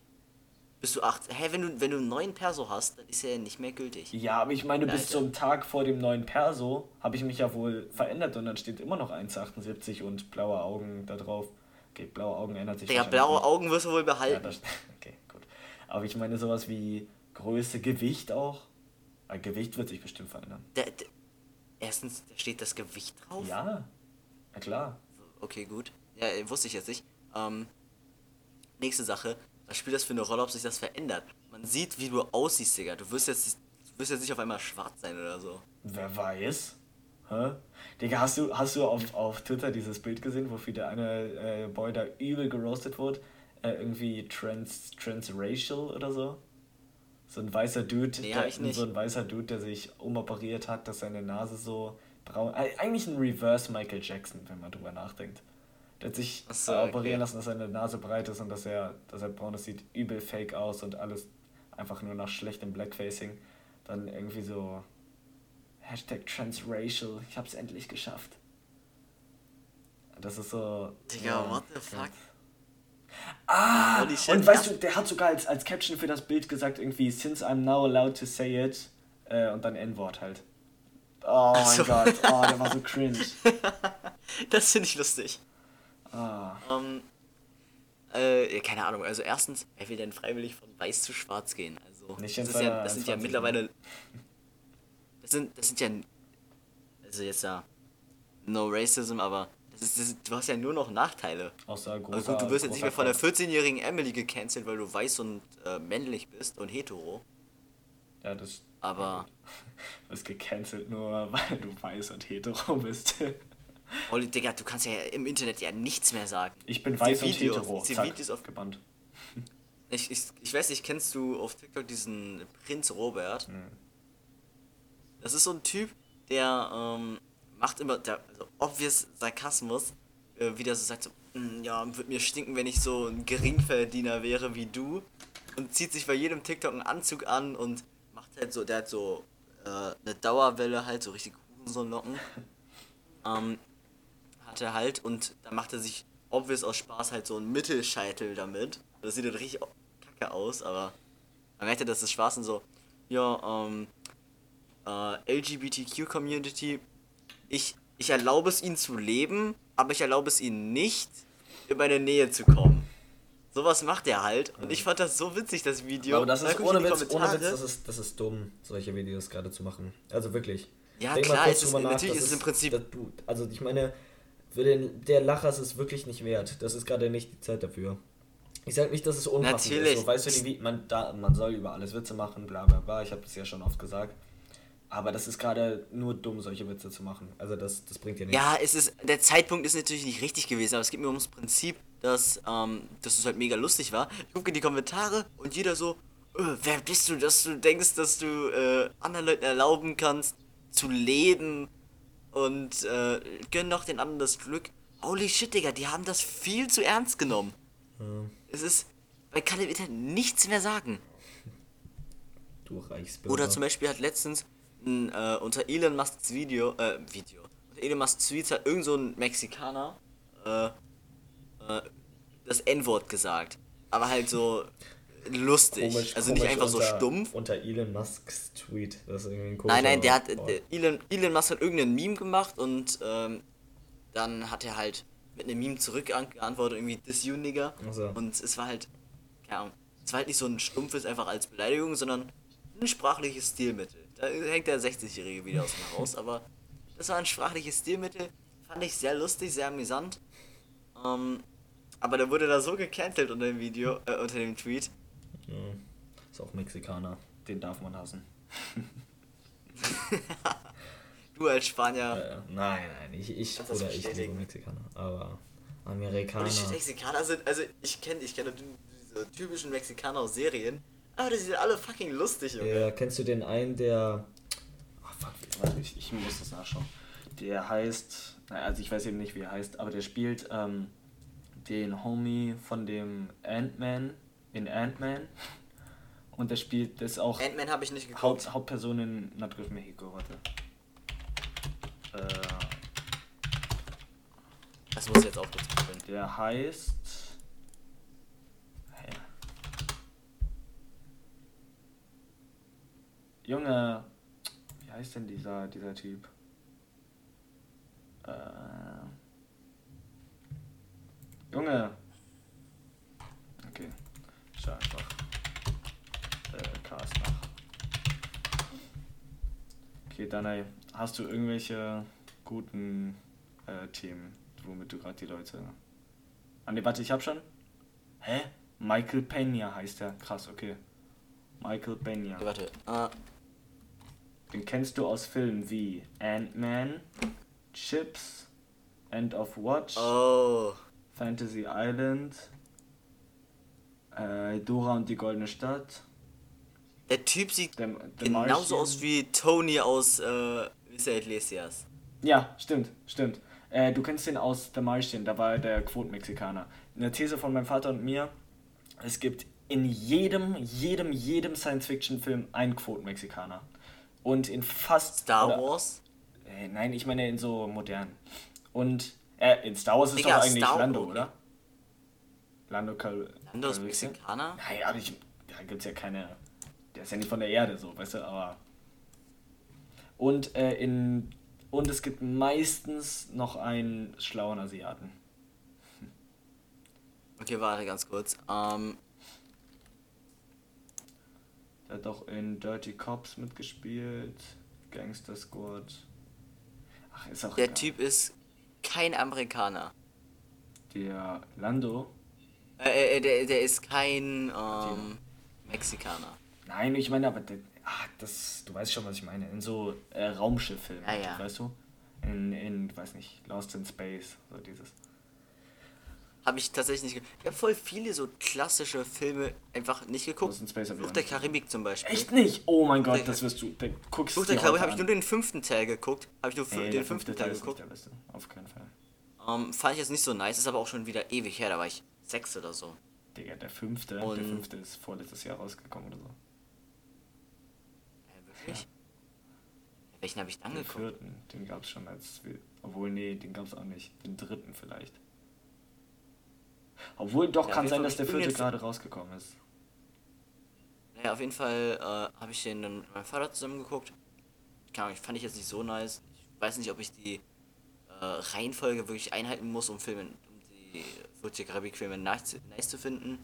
Bist du 8. Hä, wenn du, wenn du einen neuen Perso hast, dann ist er ja nicht mehr gültig. Ja, aber ich meine, bis zum Tag vor dem neuen Perso habe ich mich ja wohl verändert und dann steht immer noch 1,78 und blaue Augen da drauf. Okay, blaue Augen ändert sich wahrscheinlich blaue. Augen wirst du wohl Ja, behalten. das, okay, gut. Aber ich meine sowas wie Größe, Gewicht auch. Weil Gewicht wird sich bestimmt verändern. Der, der, erstens, da steht das Gewicht drauf. Ja, na klar. Okay, gut. Ja, äh, wusste ich jetzt nicht. Ähm, nächste Sache. Was spielt das für eine Rolle, ob sich das verändert? Man sieht, wie du aussiehst, Digga. Du wirst jetzt, du wirst jetzt nicht auf einmal schwarz sein oder so. Wer weiß? Hä? Digga, hast du, hast du auf, auf Twitter dieses Bild gesehen, wofür der eine äh, Boy da übel geroastet wurde? Äh, irgendwie trans, transracial oder so? So ein weißer Dude, Nee, der, so ein weißer Dude, der sich umoperiert hat, dass seine Nase so braun. Äh, eigentlich ein Reverse Michael Jackson, wenn man drüber nachdenkt. Der hat sich so, äh, okay. operieren lassen, dass seine Nase breit ist und dass er, dass er braun ist, sieht übel fake aus und alles einfach nur nach schlechtem Blackfacing. Dann irgendwie so Hashtag transracial, ich hab's endlich geschafft. Das ist so. Digga, what the fuck? Ah, shit, und weißt ja. du, der hat sogar als, als Caption für das Bild gesagt, irgendwie, since I'm now allowed to say it, äh, und dann N-Wort halt. Oh mein so. Gott, oh, der war so cringe. Das finde ich lustig. Ah, Ähm, äh, keine Ahnung. Also erstens, wer will denn freiwillig von weiß zu schwarz gehen? Also Nicht das, ist ja, das sind ja 20er. mittlerweile. Das sind, das sind ja. Also jetzt ja. No Racism, aber das ist, das ist, du hast ja nur noch Nachteile. außer großer, Also gut, du wirst jetzt nicht mehr von der großer 14-jährigen Emily gecancelt, weil du weiß und äh, männlich bist und hetero. Ja, das Aber du wirst gecancelt nur, weil du weiß und hetero bist. Olli, Digga, du kannst ja im Internet ja nichts mehr sagen. Ich bin weiß und Videos- hetero. die Zack, Videos auf- gebannt. Ich, ich, ich weiß nicht, kennst du auf TikTok diesen Prinz Robert? Hm. Das ist so ein Typ, der ähm, macht immer, der, also obvious Sarkasmus, äh, wie der so sagt, so, "Mm, ja, wird mir stinken, wenn ich so ein Geringverdiener wäre wie du. Und zieht sich bei jedem TikTok einen Anzug an und macht halt so, der hat so äh, eine Dauerwelle halt, so richtig Hurensohnlocken. ähm, hat er halt und dann macht er sich obvious aus Spaß halt so einen Mittelscheitel damit. Das sieht halt richtig kacke aus, aber man merkt ja, dass es Spaß und so, ja, ähm, äh, LGBTQ-Community, ich, ich erlaube es ihnen zu leben, aber ich erlaube es ihnen nicht, in meine Nähe zu kommen. Sowas macht er halt und ich fand das so witzig, das Video. Aber das Dann ist ohne Witz, ohne. Witz, das ist, das ist dumm, solche Videos gerade zu machen. Also wirklich. Ja, Denk klar, es ist- natürlich das ist es im Prinzip- das, du, also ich meine, für den, der Lacher ist es wirklich nicht wert. Das ist gerade nicht die Zeit dafür. Ich sag nicht, dass es unpassend Natürlich. ist. So, weißt du, wie- man, da, man soll über alles Witze machen, bla bla bla. Ich habe das ja schon oft gesagt. Aber das ist gerade nur dumm, solche Witze zu machen. Also das, das bringt dir nichts. Ja, es ist, der Zeitpunkt ist natürlich nicht richtig gewesen, aber es geht mir ums Prinzip, dass, ähm, dass es halt mega lustig war. Ich gucke in die Kommentare und jeder so, äh, wer bist du, dass du denkst, dass du äh, anderen Leuten erlauben kannst, zu leben und äh, gönn doch den anderen das Glück. Holy shit, Digga, die haben das viel zu ernst genommen. Ja, Es ist, man kann im Internet nichts mehr sagen. du Reichsbürger. Oder zum Beispiel hat letztens ein, äh, unter Elon Musks Video, äh, Video, unter Elon Musks Tweets hat irgend so ein Mexikaner, äh, äh, das N-Wort gesagt. Aber halt so lustig. Komisch, also nicht einfach so unter, stumpf. Unter Elon Musks Tweet. Das ist irgendwie ein Nein, nein, der hat, Elon, Elon Musk hat irgendein Meme gemacht und ähm, dann hat er halt mit einem Meme zurückgeantwortet, irgendwie this you nigger. Ach so. Und es war halt, keine Ahnung, es war halt nicht so ein stumpfes einfach als Beleidigung, sondern ein sprachliches Stilmittel. Da hängt der 60-Jährige wieder aus dem Haus, aber das war ein sprachliches Stilmittel, fand ich sehr lustig, sehr amüsant. Ähm, aber der wurde da so gecancelt unter dem Video, äh, unter dem Tweet. Ja. Ist auch Mexikaner. Den darf man hassen. Du als Spanier. Äh, nein, nein, ich, ich oder ich liebe? Mexikaner. Aber Und Amerikaner. die Mexikaner sind, also ich kenne ich kenne diese typischen Mexikaner aus Serien, aber die sind alle fucking lustig, Junge. Ja, kennst du den einen, der. Ah, fuck, warte, ich, ich muss das nachschauen. Der heißt, also ich weiß eben nicht, wie er heißt, aber der spielt ähm, den Homie von dem Ant-Man in Ant-Man. Und der spielt das auch Ant-Man habe ich nicht geguckt. Haupt, Hauptperson in Nordgriff Mexiko, warte. Äh, Das muss ich jetzt auch kurz googeln. der heißt. Hä? Junge, wie heißt denn dieser, dieser Typ? Äh, Junge. Okay, schau einfach. Äh, Cast nach. Okay, Danai, hast du irgendwelche guten äh, Themen, womit du gerade die Leute. Ah ne, warte, ich hab schon. Hä? Michael Pena heißt der. Krass, okay. Michael Pena. Warte. Äh, Den kennst du aus Filmen wie Ant-Man, Chips, End of Watch, oh. Fantasy Island, äh, Dora und die Goldene Stadt. Der Typ sieht The, The genauso Martian. aus wie Tony aus äh. Iglesias. Ja, stimmt, stimmt. Äh, du kennst den aus The Martian, da war er der Quotenmexikaner. In der These von meinem Vater und mir, es gibt in jedem, jedem, jedem Science-Fiction-Film einen Quotenmexikaner. Und in fast... Star oder- Wars? Äh, nein, ich meine in so modernen. Und äh, in Star Wars ist Digga, doch eigentlich Star- Lando, oder? Lando Cal Lando ist. Mexikaner? Nein, aber ich, da gibt es ja keine. Der ist ja nicht von der Erde so, weißt du, aber. Und, äh, in, und es gibt meistens noch einen schlauen Asiaten. Okay, warte ganz kurz. Ähm, Der hat auch in Dirty Cops mitgespielt, Gangster Squad. Ach, ist auch der egal. Typ ist kein Amerikaner. Der Lando. Äh, äh, der, der ist kein ähm, Mexikaner. Nein, ich meine, aber der, ah, das, du weißt schon, was ich meine. In so äh, Raumschifffilmen, Ja, ja. weißt du? In, in, weiß nicht, Lost in Space, so dieses. Habe ich tatsächlich nicht geguckt. Ich habe voll viele so klassische Filme einfach nicht geguckt. Lost in Space Fluch der Karibik zum Beispiel. Echt nicht? Oh mein Gott, der- das wirst du. Da guckst Fluch der Karibik habe ich nur den fünften Teil geguckt. Habe ich nur Nee, den der fünften fünfte Teil ist nicht geguckt. der beste. Auf keinen Fall. Ähm, fand ich jetzt nicht so nice, ist aber auch schon wieder ewig her, da war ich sechs oder so. Digga, der fünfte, Und- der fünfte ist vorletztes Jahr rausgekommen oder so. Wirklich? Welchen habe ich dann Den geguckt? vierten, den gab's schon als. Obwohl, nee, den gab's auch nicht. Den dritten vielleicht. Obwohl, doch, Ja, kann sein, Fall dass der vierte gerade rausgekommen ist. Naja, auf jeden Fall äh, habe ich den dann mit meinem Vater zusammen geguckt. Keine Ahnung, fand ich jetzt nicht so nice. Ich weiß nicht, ob ich die äh, Reihenfolge wirklich einhalten muss, um Filme, um die Fluch der Karibik Filme nice, nice zu finden.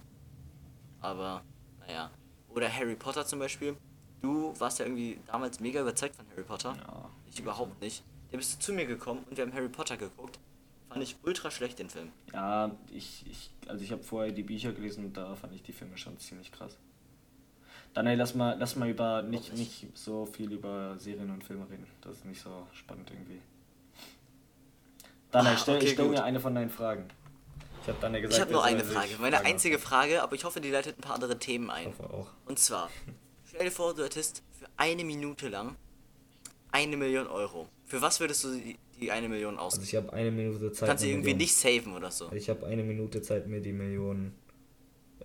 Aber, naja. Oder Harry Potter zum Beispiel. Du warst ja irgendwie damals mega überzeugt von Harry Potter. Ja. Ich überhaupt nicht. Dann bist du zu mir gekommen und wir haben Harry Potter geguckt. Fand ich ultra schlecht, den Film. Ja, ich, ich also ich habe vorher die Bücher gelesen und da fand ich die Filme schon ziemlich krass. Dann ey, lass mal, lass mal über nicht, nicht. nicht so viel über Serien und Filme reden. Das ist nicht so spannend irgendwie. Dann Ah, stell, okay, stell mir eine von deinen Fragen. Ich habe dann gesagt, Ich habe nur eine Frage. Meine Fragen einzige Frage, aber ich hoffe, die leitet ein paar andere Themen Ich ein. hoffe auch. Und zwar, stell vor, du hättest für eine Minute lang eine Million Euro. Für was würdest du die, die eine Million Also ausgeben? ich habe eine Minute Zeit. Kannst du irgendwie Million- nicht saven oder so. Ich habe eine Minute Zeit, mir die Million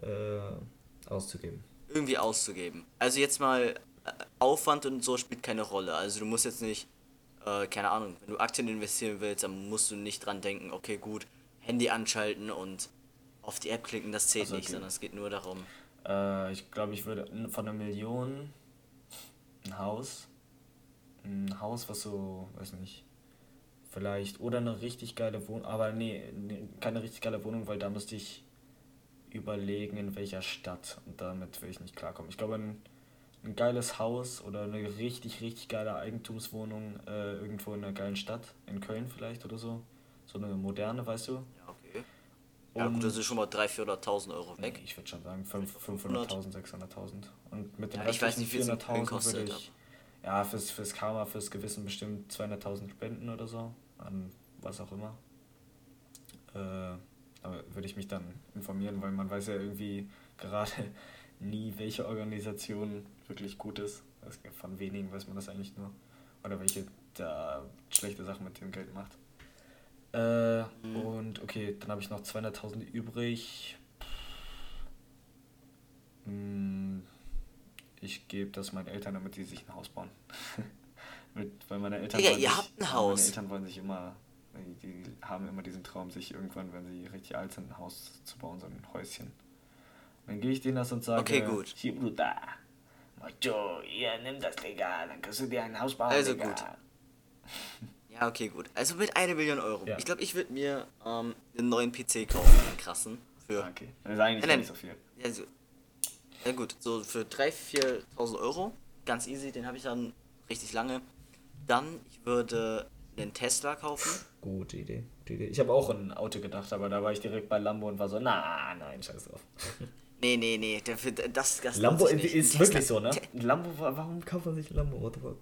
äh, auszugeben. Irgendwie auszugeben. Also jetzt mal, äh, Aufwand und so spielt keine Rolle. Also du musst jetzt nicht, äh, keine Ahnung, wenn du Aktien investieren willst, dann musst du nicht dran denken, okay gut, Handy anschalten und auf die App klicken, das zählt Also, nicht, okay. sondern es geht nur darum. Äh, ich glaube, ich würde von einer Million ein Haus. Ein Haus, was so, weiß nicht, vielleicht, oder eine richtig geile Wohnung, aber nee, keine richtig geile Wohnung, weil da müsste ich überlegen, in welcher Stadt und damit will ich nicht klarkommen. Ich glaube, ein, ein geiles Haus oder eine richtig, richtig geile Eigentumswohnung äh, irgendwo in einer geilen Stadt, in Köln vielleicht oder so. So eine moderne, weißt du? Ja, gut, das ist schon mal 300.000, 400.000 Euro weg. Ich würde schon sagen fünf- 500. 500.000, 600.000. Und mit den Ja, ich weiß nicht, wie viel es in Köln 400.000 kostet, ich, ja, fürs, fürs Karma, fürs Gewissen bestimmt 200.000 spenden oder so, an was auch immer. Äh, aber würde ich mich dann informieren, weil man weiß ja irgendwie gerade nie, welche Organisation wirklich gut ist. Von wenigen weiß man das eigentlich nur. Oder welche da schlechte Sachen mit dem Geld macht. Äh, Mhm. Und okay, dann habe ich noch 200.000 übrig. Hm, Ich gebe das meinen Eltern, damit die sich ein Haus bauen. Mit, weil meine Eltern Digga, wollen ihr habt ein Meine Haus. Eltern wollen sich immer, die, haben immer diesen Traum, sich irgendwann, wenn sie richtig alt sind, ein Haus zu bauen, so ein Häuschen. Dann gehe ich denen das und sage, Okay, gut. Hier, Bruder, Macho, hier, nimm das, Digga, dann kannst du dir ein Haus bauen, Also Digga. gut. Ja, okay, gut. Also mit einer Million Euro. Ja. Ich glaube, ich würde mir ähm, einen neuen PC kaufen, einen krassen. Für, Ah, Okay, das ist eigentlich Nein, nicht so viel. ja, so, ja gut, so für 3.000, 4.000 Euro. Ganz easy, den habe ich dann richtig lange. Dann, ich würde einen Tesla kaufen. Gute Idee. Gute Idee. Ich habe auch an ein Auto gedacht, aber da war ich direkt bei Lambo und war so, na, nein, scheiß drauf. Nee, nee, nee, dafür, das, das Lambo ist Ein wirklich Tesla- so, ne? Te- Lambo, wa- warum kauft man sich ein Lambo? What the fuck?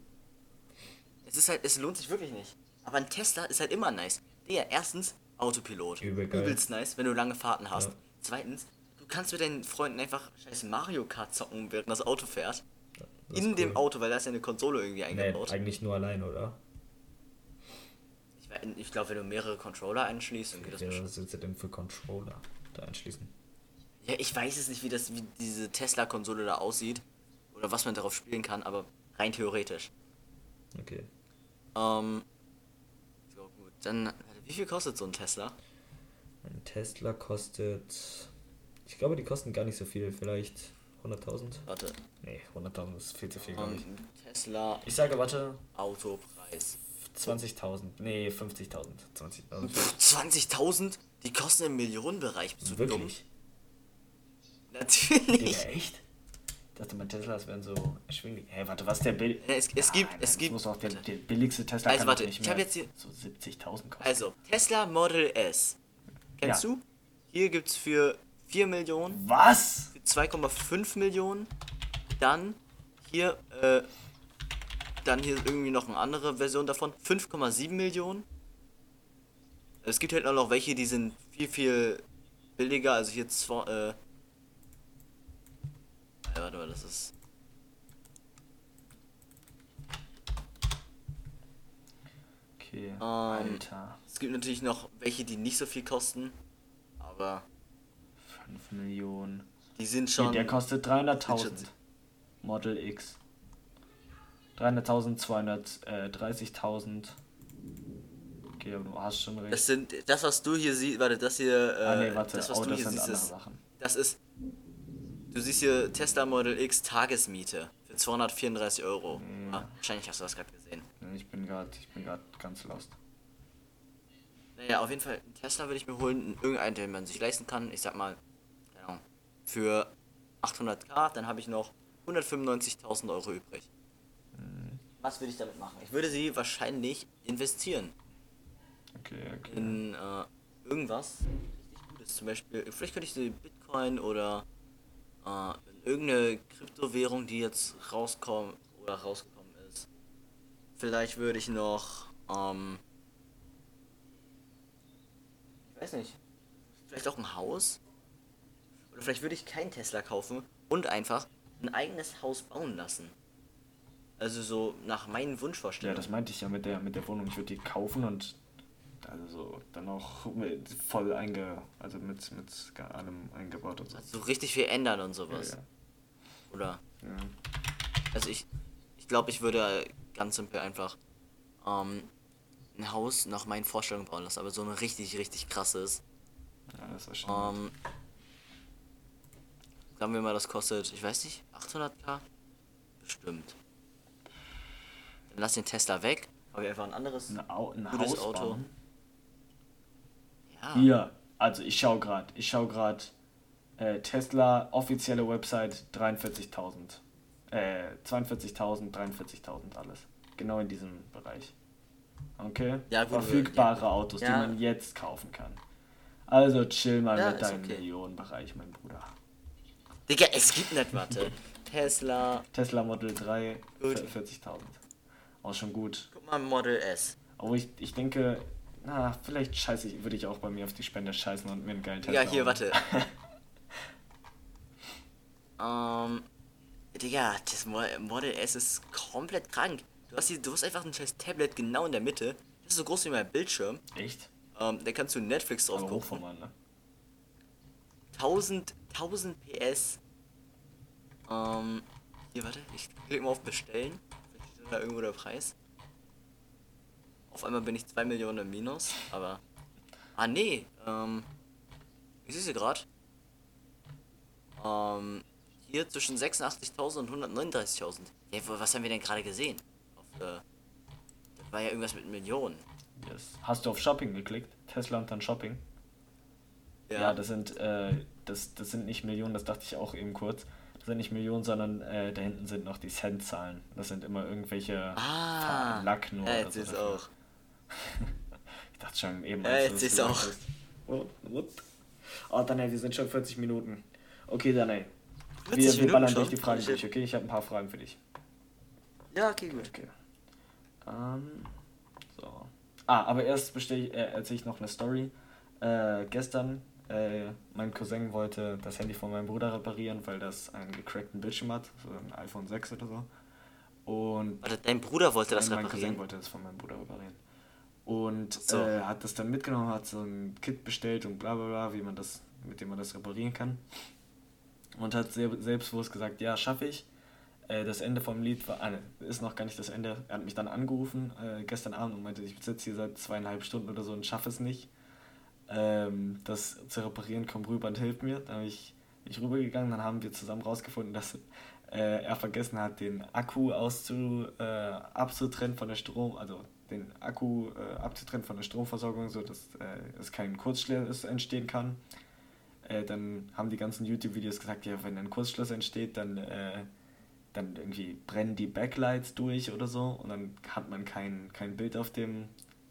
Es ist halt, es lohnt sich wirklich nicht. Aber ein Tesla ist halt immer nice. Der, erstens, Autopilot. Übel. Übelst nice, wenn du lange Fahrten hast. Ja. Zweitens, du kannst mit deinen Freunden einfach scheiß Mario Kart zocken, während das Auto fährt. Das ist In dem cool. Auto, weil da ist ja eine Konsole irgendwie Nee, eingebaut. eigentlich nur allein, oder? ich ich glaube, wenn du mehrere Controller einschließt, dann geht das Ja, bestimmt. was willst du denn für Controller da einschließen? Ja, ich weiß es nicht, wie das, wie diese Tesla-Konsole da aussieht. Oder was man darauf spielen kann, aber rein theoretisch. Okay. Ähm. Dann, wie viel kostet so ein Tesla? Ein Tesla kostet Ich glaube, die kosten gar nicht so viel. Vielleicht 100.000? Warte. Nee, 100.000 ist viel zu viel, glaube ich. Tesla Ich sage, warte, Autopreis. 20.000. Nee, 50.000. 20.000. 20.000? Die kosten im Millionenbereich. Bist du dumm? Wirklich? Natürlich. Digga, echt? Ich dachte, mein Teslas wären so erschwinglich. Hä, warte, was ist der Bill? Es, es gibt, Nein, es gibt. muss auch der, der billigste Tesla Also warte, ich hab mehr jetzt hier- so 70.000 kosten. Also, Tesla Model S. Kennst Ja. du? Hier gibt's für 4 Millionen, Was? für 2,5 Millionen. Dann hier, äh, dann hier irgendwie noch eine andere Version davon. 5,7 Millionen. Es gibt halt auch noch welche, die sind viel, viel billiger. Also hier zwei, äh. Ja, warte mal, das ist. Okay, Ähm, Alter. Es gibt natürlich noch welche, die nicht so viel kosten. Aber 5 Millionen. die sind schon. der kostet 300.000. Legit. Model X. 300.000, 230.000. Okay, aber du hast schon recht. Das sind das, was du hier siehst. Warte, das hier. Äh, ah, nee, warte. das, was oh, du das hier siehst, ist, das ist. Du siehst hier Tesla Model X Tagesmiete für 234 Euro. Ja. Ah, wahrscheinlich hast du das gerade gesehen. Ich bin gerade, ich bin gerade ganz lost. Naja, auf jeden Fall, einen Tesla würde ich mir holen, irgendeinen, den man sich leisten kann. Ich sag mal, Ahnung, für 800k, dann habe ich noch 195.000 Euro übrig. Mhm. Was würde ich damit machen? Ich würde sie wahrscheinlich investieren Okay, okay. in äh, irgendwas richtig Gutes. Zum Beispiel, vielleicht könnte ich sie Bitcoin oder äh, in irgendeine Kryptowährung, die jetzt rauskommt oder rausgekommen ist. Vielleicht würde ich noch, ähm, ich weiß nicht, vielleicht auch ein Haus. Oder vielleicht würde ich kein Tesla kaufen und einfach ein eigenes Haus bauen lassen. Also so nach meinen Ja, Wunschvorstellungen. das meinte ich ja mit der, mit der Wohnung. Ich würde die kaufen und also dann auch mit voll einge, also mit, mit allem eingebaut und so. so richtig viel ändern und sowas. Ja, Oder ja. ja. Also ich, ich glaube, ich würde ganz simpel einfach ähm, ein Haus nach meinen Vorstellungen bauen lassen, aber so ein richtig, richtig krasses. ja das war schon. Ähm, sagen wir mal, das kostet, ich weiß nicht, 800k? Bestimmt. Dann lass den Tesla weg, habe ich einfach ein anderes ein, Au ein gutes Haus Auto. bauen. Ja, Hier, also ich schau gerade, ich schau gerade äh, Tesla offizielle Website 43.000. Äh, 42.000, 43.000 alles. Genau in diesem Bereich. Okay? Ja, gut, Verfügbare ja. Autos, die Ja. man jetzt kaufen kann. Also chill mal mit deinem okay. Millionenbereich, mein Bruder. Digga, es gibt nicht, warte. Tesla, Tesla Model 3, Gut. 40.000. Auch schon gut. guck mal, Model S. Aber ich, ich denke, na, vielleicht scheiße ich, würde ich auch bei mir auf die Spende scheißen und mir einen geilen Tesla Ja, hier, warte. ähm, Digga, das Mo- Model S ist komplett krank. Du hast, hier, du hast einfach ein scheiß Tablet genau in der Mitte. Das ist so groß wie mein Bildschirm. Echt? Ähm, da kannst du Netflix drauf Aber gucken. Hochformat, ne? 1000, 1000 PS. Ähm, hier, warte, ich klicke mal auf Bestellen. Vielleicht steht da irgendwo der Preis. Auf einmal bin ich 2 Millionen im Minus, aber. Ah, nee, ähm. Ich sehe sie gerade. Ähm, hier zwischen 86.000 und 139.000. Ja, was haben wir denn gerade gesehen? Auf, äh, das war ja irgendwas mit Millionen. Yes. Hast du auf Shopping geklickt? Tesla und dann Shopping? Ja, das sind äh, das, das sind nicht Millionen, das dachte ich auch eben kurz. Das sind nicht Millionen, sondern äh, da hinten sind noch die Centzahlen. Das sind immer irgendwelche Ah, Lack nur. ja, jetzt ist auch. Ich dachte schon eben. Ja, als du jetzt ist auch. What? Oh, Daniel, wir sind schon 40 Minuten. Okay, Daniel. 40 Wir, wir Minuten ballern schon? durch die Fragen durch, okay? Ich habe ein paar Fragen für dich. Ja, okay, gut. Okay. Ähm, so. Ah, aber erst bestell, äh, erzähle ich noch eine Story. Äh, gestern, äh, mein Cousin wollte das Handy von meinem Bruder reparieren, weil das einen gecrackten Bildschirm hat, so ein iPhone 6 oder so. Und Warte, dein Bruder wollte das Nein, mein Cousin reparieren. wollte das von meinem Bruder reparieren. Und so. äh, hat das dann mitgenommen, hat so ein Kit bestellt und bla bla bla, wie man das, mit dem man das reparieren kann. Und hat sehr, selbstbewusst gesagt, ja, schaffe ich. Äh, das Ende vom Lied war, ah, ne, ist noch gar nicht das Ende. Er hat mich dann angerufen äh, gestern Abend und meinte, ich sitze hier seit zweieinhalb Stunden oder so und schaffe es nicht. ähm, das zu reparieren, komm rüber und hilf mir. Dann habe ich mich rübergegangen, dann haben wir zusammen rausgefunden, dass äh, er vergessen hat, den Akku auszu, äh, abzutrennen von der Strom, also den Akku äh, abzutrennen von der Stromversorgung, sodass äh, es kein Kurzschluss entstehen kann. Äh, dann haben die ganzen YouTube-Videos gesagt, ja, wenn ein Kurzschluss entsteht, dann, äh, dann irgendwie brennen die Backlights durch oder so und dann hat man kein, kein Bild auf dem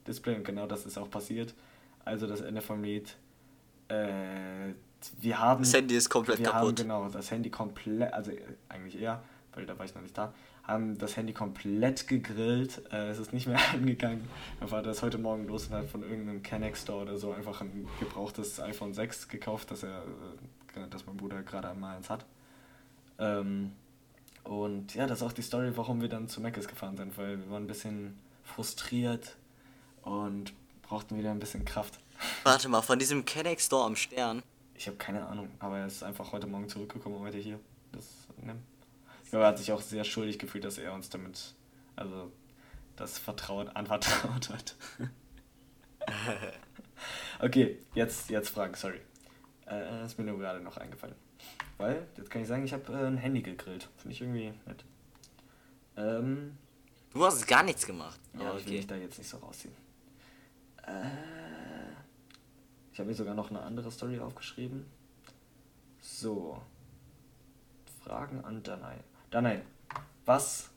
Display und genau das ist auch passiert. Also das Ende vom Lied. Wir haben. Das Handy ist komplett wir kaputt. Haben, genau, das Handy komplett, also äh, eigentlich eher, weil da war ich noch nicht da, haben das Handy komplett gegrillt. Äh, es ist nicht mehr angegangen. Mein Vater ist heute Morgen los und hat von irgendeinem Canex Store oder so einfach ein gebrauchtes iPhone 6 gekauft, das er, äh, das mein Bruder gerade einmal eins hat. Ähm, und ja, das ist auch die Story, warum wir dann zu Mc's gefahren sind, weil wir waren ein bisschen frustriert und brauchten wieder ein bisschen Kraft. Warte mal, von diesem Kennex Store am Stern. Ich habe keine Ahnung, aber er ist einfach heute Morgen zurückgekommen und heute hier das nimmt. Ich glaube, er hat sich auch sehr schuldig gefühlt, dass er uns damit, also das vertraut, anvertraut hat. okay, jetzt, jetzt Fragen, sorry. Äh, ist mir nur gerade noch eingefallen. Weil, jetzt kann ich sagen, ich habe äh, ein Handy gegrillt. Finde ich irgendwie nett. Ähm, Du hast gar nichts gemacht. ja, Ja, ich will okay. mich da jetzt nicht so rausziehen. Äh, ich habe mir sogar noch eine andere Story aufgeschrieben. So. Fragen an Danai. Danai, was?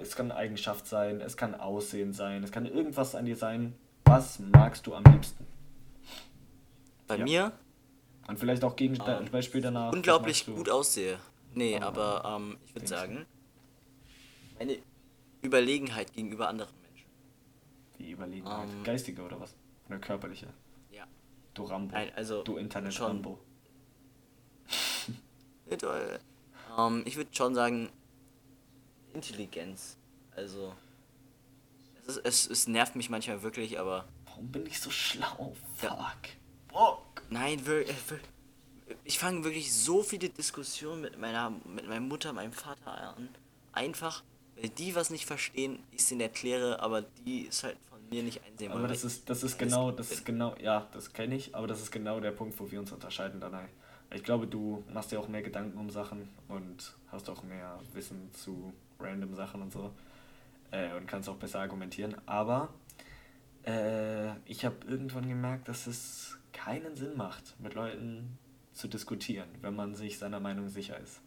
Es kann Eigenschaft sein, es kann Aussehen sein, es kann irgendwas an dir sein. Was magst du am liebsten? Bei Ja. mir Und vielleicht auch gegen Ähm, Beispiel danach. unglaublich gut aussehe. Nee, Aber- aber ähm, ich würde denkst du? sagen, meine Überlegenheit gegenüber anderen Menschen. Die Überlegenheit. Ähm, Geistige oder was? Oder körperliche? Du Rambo. Nein, also du Internet schon. Rambo. Toll. Ähm, ich würde schon sagen, Intelligenz. Also, es, ist, es, es nervt mich manchmal wirklich, aber Warum bin ich so schlau? Ja. Fuck. Fuck. nein, wir- äh, ich fange wirklich so viele Diskussionen mit meiner, mit meiner Mutter, meinem Vater an. Einfach, weil die was nicht verstehen, ich es ihnen erkläre, aber die es halt mir nicht einsehen Aber wollen. das ist, das ist genau, das ist genau, ja, das kenne ich, aber das ist genau der Punkt, wo wir uns unterscheiden, Danai. Ich glaube, du machst dir auch mehr Gedanken um Sachen und hast auch mehr Wissen zu random Sachen und so. Äh, und kannst auch besser argumentieren. Aber äh, ich habe irgendwann gemerkt, dass es keinen Sinn macht, mit Leuten zu diskutieren, wenn man sich seiner Meinung sicher ist.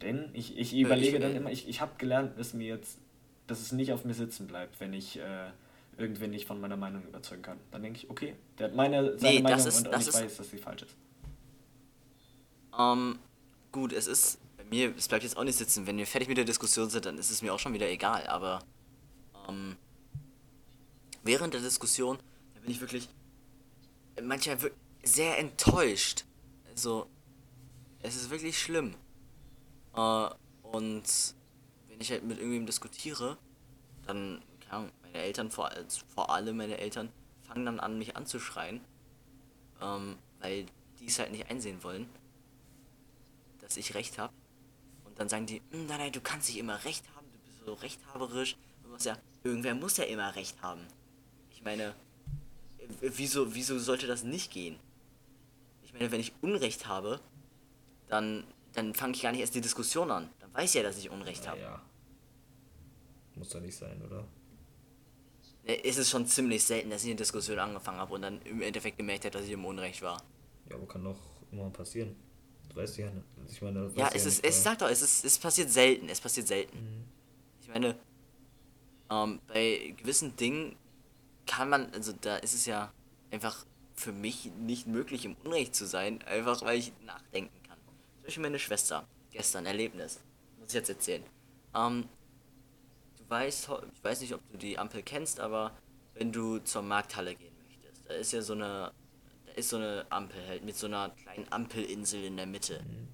Denn ich, ich überlege dann äh, immer, ich, ich habe gelernt, dass mir jetzt, dass es nicht auf mir sitzen bleibt, wenn ich äh, irgendwen nicht von meiner Meinung überzeugen kann. Dann denke ich, okay, der hat meine, seine Nee, Meinung ist- und, und ich ist- weiß, dass sie falsch ist. Ähm, gut, es ist bei mir, es bleibt jetzt auch nicht sitzen. Wenn wir fertig mit der Diskussion sind, dann ist es mir auch schon wieder egal. Aber ähm, während der Diskussion, da bin ich wirklich manchmal sehr enttäuscht. Also, es ist wirklich schlimm. Äh, und wenn ich halt mit irgendwem diskutiere, dann, Ahnung, meine Eltern, vor, als- vor allem meine Eltern, fangen dann an, mich anzuschreien. Ähm, weil die es halt nicht einsehen wollen dass ich recht habe. Und dann sagen die, "Hm, nein, nein, du kannst nicht immer recht haben, du bist so rechthaberisch. Ja, irgendwer muss ja immer recht haben. Ich meine, wieso, wieso sollte das nicht gehen? Ich meine, wenn ich Unrecht habe, dann, dann fange ich gar nicht erst die Diskussion an. Dann weiß ich ja, dass ich Unrecht habe. Ja. Muss doch nicht sein, oder? Äh, Es ist schon ziemlich selten, dass ich eine Diskussion angefangen habe und dann im Endeffekt gemerkt habe, dass ich im Unrecht war. Ja, aber kann doch immer passieren. Du weißt ja nicht. Also ich meine, das Ja, es ist, nicht, es weil- sag doch, es ist, es passiert selten, es passiert selten. Mhm. Ich meine, ähm, bei gewissen Dingen kann man, also da ist es ja einfach für mich nicht möglich, im Unrecht zu sein, einfach weil ich nachdenken kann. Zum Beispiel meine Schwester, gestern, Erlebnis, muss ich jetzt erzählen. Ähm, ho- ich weiß nicht, ob du die Ampel kennst, aber wenn du zur Markthalle gehen möchtest, da ist ja so eine, da ist so eine Ampel halt mit so einer kleinen Ampelinsel in der Mitte. Mhm.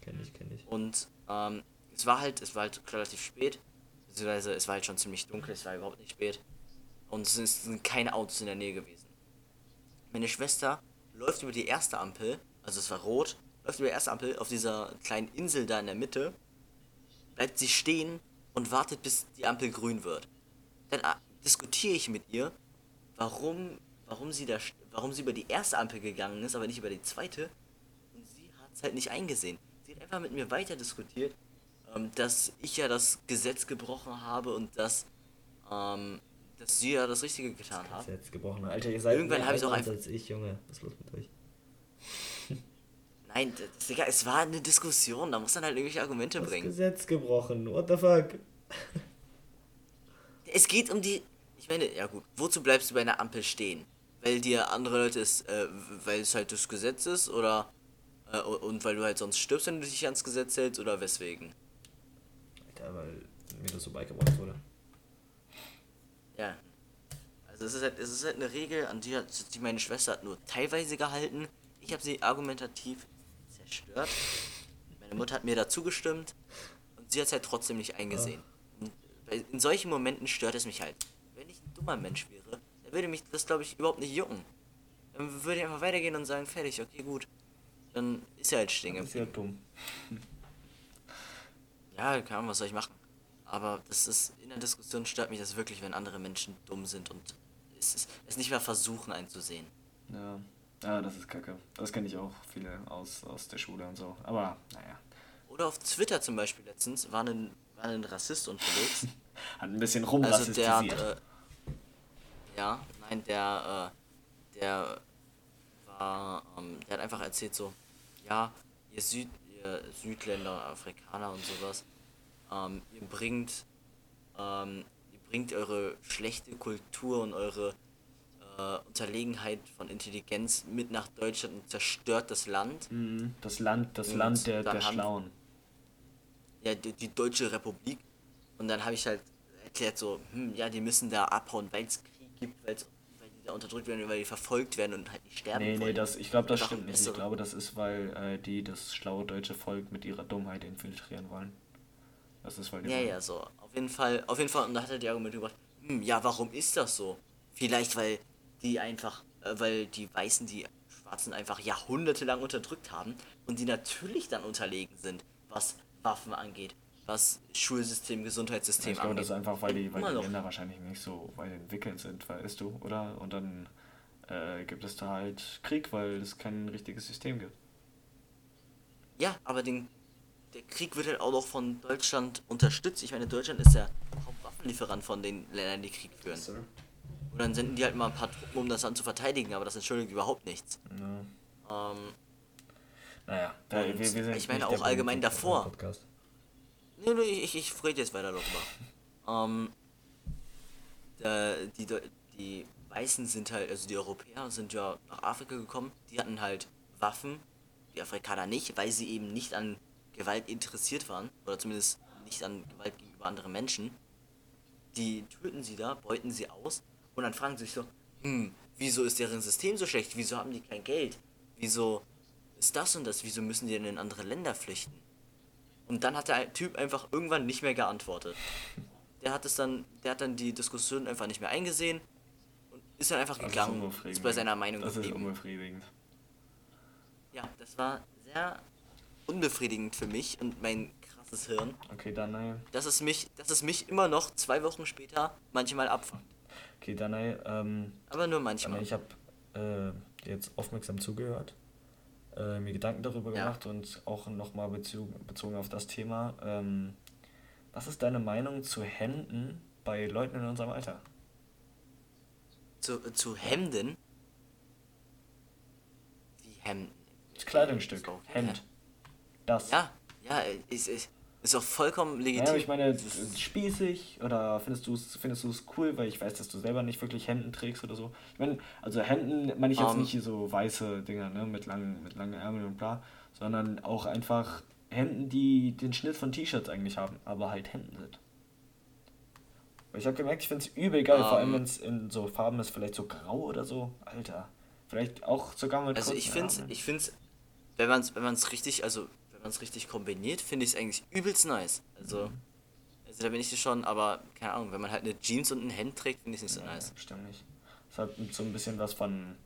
Kenn ich, kenn ich. Und ähm, es war halt, es war halt relativ spät, beziehungsweise es war halt schon ziemlich dunkel, es war überhaupt nicht spät. Und es sind- es sind keine Autos in der Nähe gewesen. Meine Schwester läuft über die erste Ampel, also es war rot, läuft über die erste Ampel auf dieser kleinen Insel da in der Mitte, bleibt sie stehen und wartet, bis die Ampel grün wird. Dann ah, diskutiere ich mit ihr, warum, warum sie da, warum sie über die erste Ampel gegangen ist, aber nicht über die zweite. Und sie hat es halt nicht eingesehen. Sie hat einfach mit mir weiter diskutiert, ähm, dass ich ja das Gesetz gebrochen habe und dass, ähm, dass sie ja das Richtige getan hat. Gesetz gebrochen. Alter, ihr seid Irgendwann mehr hab ich's auch einfach- als ich, Junge. Was ist los mit euch? Nein, das egal, es war eine Diskussion, da muss man halt irgendwelche Argumente Das bringen. Gesetz gebrochen. What the fuck? Es geht um die. Ich meine, ja gut, wozu bleibst du bei einer Ampel stehen? Weil dir andere Leute es, äh, weil es halt das Gesetz ist oder äh, und weil du halt sonst stirbst, wenn du dich ans Gesetz hältst oder weswegen? Alter, weil mir das so beigebracht wurde. Ja. Also es ist halt, es ist halt eine Regel, an die hat die meine Schwester hat nur teilweise gehalten. Ich habe sie argumentativ zerstört. Meine Mutter hat mir dazu gestimmt und sie hat es halt trotzdem nicht eingesehen. Und in solchen Momenten stört es mich halt. Wenn ich ein dummer Mensch wäre, dann würde mich das glaube ich überhaupt nicht jucken. Dann würde ich einfach weitergehen und sagen, fertig, okay, gut. Dann ist er halt stehen Das ist ja geblieben. dumm. Ja, keine Ahnung, was soll ich machen. Aber das ist, in der Diskussion stört mich das wirklich, wenn andere Menschen dumm sind und es, ist, es nicht mehr versuchen einzusehen. Ja. Ja, das ist kacke. Das kenne ich auch viele aus, aus der Schule und so. Aber, naja. Oder auf Twitter zum Beispiel letztens war ein, war ein Rassist unterwegs. Hat ein bisschen Also der hat, rumrassistisiert. äh, ja, nein, der, äh, der war, ähm, der hat einfach erzählt so, ja, ihr, Süd, ihr Südländer, Afrikaner und sowas, ähm, ihr bringt, ähm, ihr bringt eure schlechte Kultur und eure äh, Unterlegenheit von Intelligenz mit nach Deutschland und zerstört das Land. Mhm, das Land, das Und Land der, der haben- Schlauen. ja, die, die Deutsche Republik. Und dann habe ich halt erklärt so, hm, ja, die müssen da abhauen, weil es Krieg gibt, weil die da unterdrückt werden, weil die verfolgt werden und halt nicht sterben Nee, nee, wollen. das, ich glaube, das stimmt nicht. Ich glaube, das ist, weil äh, die das schlaue deutsche Volk mit ihrer Dummheit infiltrieren wollen. Das ist, weil die Ja, wollen- ja, so. Auf jeden Fall, auf jeden Fall, und da hat er die Argumente gebracht, hm, ja, warum ist das so? Vielleicht, weil die einfach, äh, weil die Weißen die Schwarzen einfach jahrhundertelang unterdrückt haben und die natürlich dann unterlegen sind, was Waffen angeht, was Schulsystem, Gesundheitssystem Ich glaube, angeht. das ist einfach, weil die, weil die noch. Länder wahrscheinlich nicht so weit entwickelt sind, weißt du, oder? Und dann äh, gibt es da halt Krieg, weil es kein richtiges System gibt. Ja, aber den, der Krieg wird halt auch noch von Deutschland unterstützt. Ich meine, Deutschland ist der Hauptwaffenlieferant von den Ländern, die Krieg führen. Und dann senden die halt mal ein paar Truppen, um das Land zu verteidigen, aber das entschuldigt überhaupt nichts. Ja. Ähm, Naja, da, wir, wir sind ich meine auch allgemein Politik- davor. Nee, nee, ich, ich rede jetzt weiter darüber. ähm, der, die, die Weißen sind halt, also die Europäer sind ja nach Afrika gekommen, die hatten halt Waffen, die Afrikaner nicht, weil sie eben nicht an Gewalt interessiert waren, oder zumindest nicht an Gewalt gegenüber anderen Menschen. Die töten sie da, beuten sie aus und dann fragen sie sich so, hm, wieso ist deren System so schlecht? Wieso haben die kein Geld? Wieso ist das und das? Wieso müssen die denn in andere Länder flüchten? Und dann hat der Typ einfach irgendwann nicht mehr geantwortet. Der hat es dann, der hat dann die Diskussion einfach nicht mehr eingesehen und ist dann einfach Das ist gegangen, ist, unbefriedigend. bei seiner Meinung Das ist geblieben. unbefriedigend. Ja, das war sehr unbefriedigend für mich und mein krasses Hirn, Okay, Danai. dass es mich, dass es mich immer noch zwei Wochen später manchmal abfuckt. Okay, Danai, ähm, Aber nur Danai, manchmal. ich habe äh, jetzt aufmerksam zugehört, äh, mir Gedanken darüber Ja. gemacht und auch nochmal bezogen, bezogen auf das Thema. Ähm, was ist deine Meinung zu Händen bei Leuten in unserem Alter? Zu, zu Hemden. Wie Hemden? Das Kleidungsstück, Hemd. Das. Ja, ja, ist, ist, ist auch vollkommen legitim. Ja, ich meine, Das ist- spießig oder findest du es findest du's cool, weil ich weiß, dass du selber nicht wirklich Hemden trägst oder so. Ich meine, also Hemden meine ich jetzt Ähm. nicht so weiße Dinger, ne, mit langen, mit langen Ärmeln und bla, sondern auch einfach Hemden, die den Schnitt von T-Shirts eigentlich haben, aber halt Hemden sind. Weil ich habe gemerkt, ich finde es übel geil, vor allem Ähm. wenn es in so Farben ist, vielleicht so grau oder so. Alter. Vielleicht auch sogar mit Also ich finde Ärmeln. ich find's, wenn man es wenn man's richtig, also man es richtig kombiniert, finde ich es eigentlich übelst nice. Also, Mhm. also da bin ich schon, aber keine Ahnung, wenn man halt eine Jeans und ein Hemd trägt, finde ich es nicht so Ja, nice. Stimmt nicht. Es hat so ein bisschen was von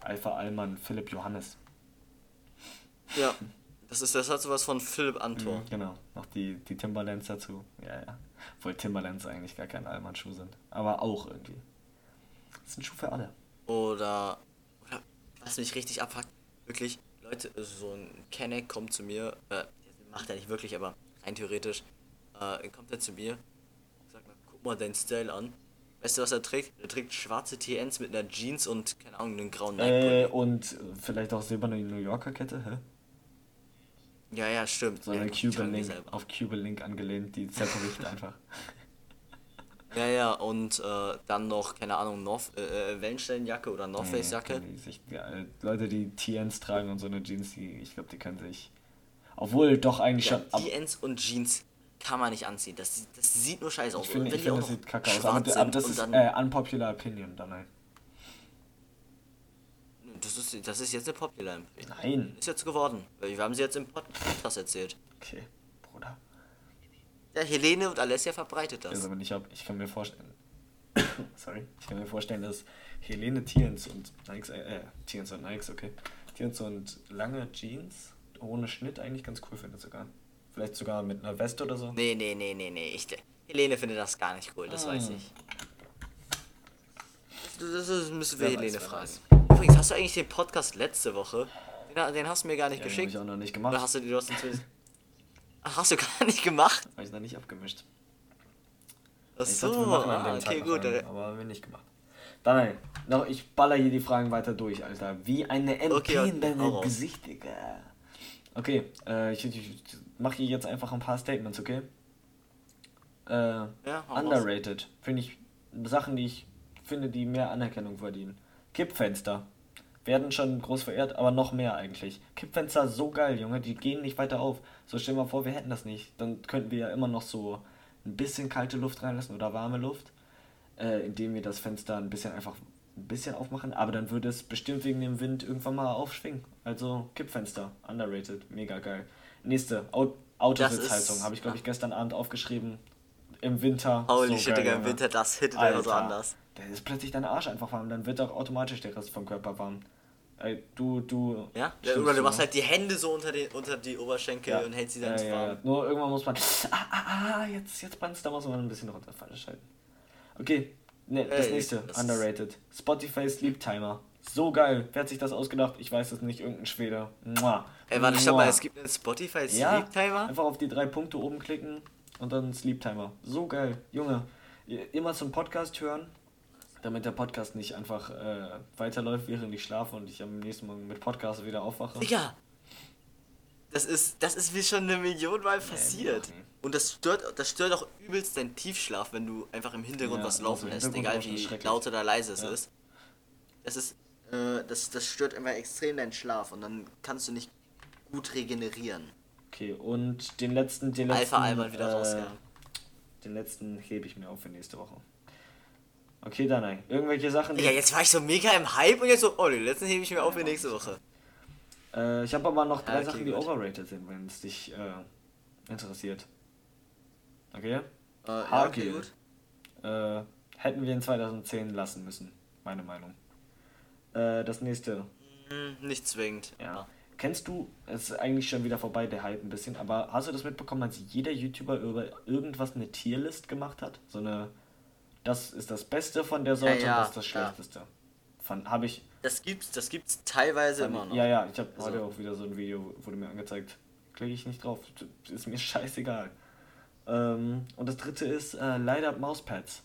Alpha Allmann Philipp Johannes. Ja, das ist das hat sowas von Philipp Antor. Mhm, genau. Noch die, die Timberlands dazu. Ja, ja. Obwohl Timberlands eigentlich gar kein Allmann-Schuh sind. Aber auch irgendwie. Das ist ein Schuh für alle. Oder, oder was mich richtig abfuckt, wirklich, Leute, so ein Kenneck kommt zu mir, äh, macht er nicht wirklich, aber rein theoretisch, äh, kommt er zu mir und sagt mal, guck mal deinen Style an. Weißt du, was er trägt? Er trägt schwarze TNs mit einer Jeans und, keine Ahnung, einen grauen Äh, und vielleicht auch silberne New Yorker Kette, hä? Ja, ja, stimmt. So ja, eine Cuban Link, auf Cuban Link angelehnt, die zerbricht einfach. Ja, ja, und äh, dann noch, keine Ahnung, North, äh, äh, Wellenstellenjacke oder North Face Jacke. Nee, sich, ja, äh, Leute, die TNs tragen und so eine Jeans, die, ich glaube, die können sich. Obwohl doch eigentlich Ja, schon. TNs und Jeans kann man nicht anziehen. Das, das sieht nur scheiße aus. ich finde, ich auch das sieht kacke aus. Aber, aber das ist dann- äh, unpopular opinion dann halt. Das ist, das ist jetzt eine Popular Empfehlung. Nein. Ist jetzt geworden. Wir haben sie jetzt im Podcast erzählt. Okay. Ja, Helene und Alessia verbreitet das. Also ich hab, ich kann mir vorstellen. sorry. Ich kann mir vorstellen, dass Helene Tiens und Nikes, äh, Tiens und Nikes, okay. Tiens und lange Jeans ohne Schnitt eigentlich ganz cool findet sogar. Vielleicht sogar mit einer Weste oder so. Nee, nee, nee, nee, nee. Ich, Helene findet das gar nicht cool, das Ah. weiß ich. Das, das, müssen wir Wer weiß, Helene wer fragen. weiß. Übrigens, hast du eigentlich den Podcast letzte Woche? Den, den hast du mir gar nicht Ja, den hab geschickt. ich auch noch nicht Oder gemacht. hast du, du hast ihn zumindest. Ach, hast du gar nicht gemacht? Habe ich noch nicht abgemischt. Ach Ich so, dachte, wir machen an ah, dem okay, Tag gut. einen, äh, aber haben wir nicht gemacht. Dann, nein, noch, ich baller hier die Fragen weiter durch, Alter. Wie eine MP Okay, in deinem. Gesicht, Digga. Okay, äh, ich, ich mache hier jetzt einfach ein paar Statements, okay? Äh, Ja, underrated. Finde ich Sachen, die ich finde, die mehr Anerkennung verdienen. Kippfenster. Werden schon groß verehrt, aber noch mehr eigentlich. Kippfenster so geil, Junge, die gehen nicht weiter auf. So stell mal vor, wir hätten das nicht. Dann könnten wir ja immer noch so ein bisschen kalte Luft reinlassen oder warme Luft, äh, indem wir das Fenster ein bisschen einfach ein bisschen aufmachen, aber dann würde es bestimmt wegen dem Wind irgendwann mal aufschwingen. Also Kippfenster, underrated, mega geil. Nächste, Au Autositzheizung, habe ich glaube ich gestern Abend aufgeschrieben. Im Winter. Holy so shit, Digga, im. Winter, das hittet einfach so anders. Da ist plötzlich dein Arsch einfach warm, dann wird auch automatisch der Rest vom Körper warm. Du, du. Ja? ja oder du machst halt die Hände so unter, den, unter die Oberschenkel und hältst sie dann ja, ja, warm. ja. Nur irgendwann muss man. Ah, ah, ah, jetzt, jetzt brennt's, da muss man ein bisschen runter falsch schalten. Okay, ne, das Ey, nächste, das underrated. Spotify Sleep Timer. So geil. Wer hat sich das ausgedacht? Ich weiß es nicht, irgendein Schwede. Mua. Ey, warte, stopp mal, es gibt einen Spotify Ja, Sleep Timer? einfach auf die drei Punkte oben klicken und dann Sleep Timer. So geil. Junge, immer zum Podcast hören, damit der Podcast nicht einfach äh, weiterläuft, während ich schlafe und ich am nächsten Morgen mit Podcast wieder aufwache. Digga! Das ist, das ist mir schon eine Million Mal passiert. Und das stört, das stört auch übelst deinen Tiefschlaf, wenn du einfach im Hintergrund Ja, was also laufen lässt, Hintergrund egal wie laut oder leise es Ja. ist. Das ist, äh, das, das stört immer extrem deinen Schlaf und dann kannst du nicht gut regenerieren. Okay, und den letzten, den letzten. Alpha Albert wieder äh, rausgehauen. Den letzten hebe ich mir auf für nächste Woche. Okay, dann nein. Irgendwelche Sachen. Ja, jetzt war ich so mega im Hype und jetzt so, oh, den letzten hebe ich mir auf für nächste Woche. Äh, ich habe aber noch drei okay, Sachen, die gut. overrated sind, wenn es dich äh, interessiert. Okay? Äh, ja, okay, gut. Äh, hätten wir in 2010 lassen müssen. Meine Meinung. Äh, das nächste. Hm, nicht zwingend. Ja. Kennst du, es ist eigentlich schon wieder vorbei, der Hype ein bisschen, aber hast du das mitbekommen, als jeder YouTuber über irgendwas eine Tierlist gemacht hat? So eine, das ist das Beste von der Sorte Ja, und das ist das ja. Schlechteste. Habe ich, Das gibt's, das gibt's teilweise immer noch. ja, ja, ich habe Also- heute auch wieder so ein Video, wurde mir angezeigt. Klicke ich nicht drauf, ist mir scheißegal. Ähm, und das dritte ist äh, Up Mauspads.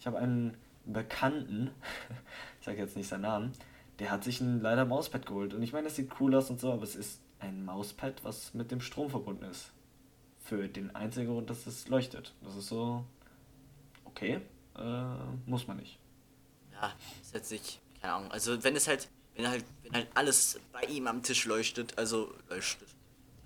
Ich habe einen Bekannten, ich sage jetzt nicht seinen Namen, der hat sich ein Up Mauspad geholt. Und ich meine, das sieht cool aus und so, aber es ist ein Mauspad, was mit dem Strom verbunden ist. Für den einzigen Grund, dass es leuchtet. Das ist so, okay, äh, muss man nicht. Ja, ist jetzt nicht, keine Ahnung. Also wenn es halt, wenn halt, wenn halt alles bei ihm am Tisch leuchtet, also leuchtet.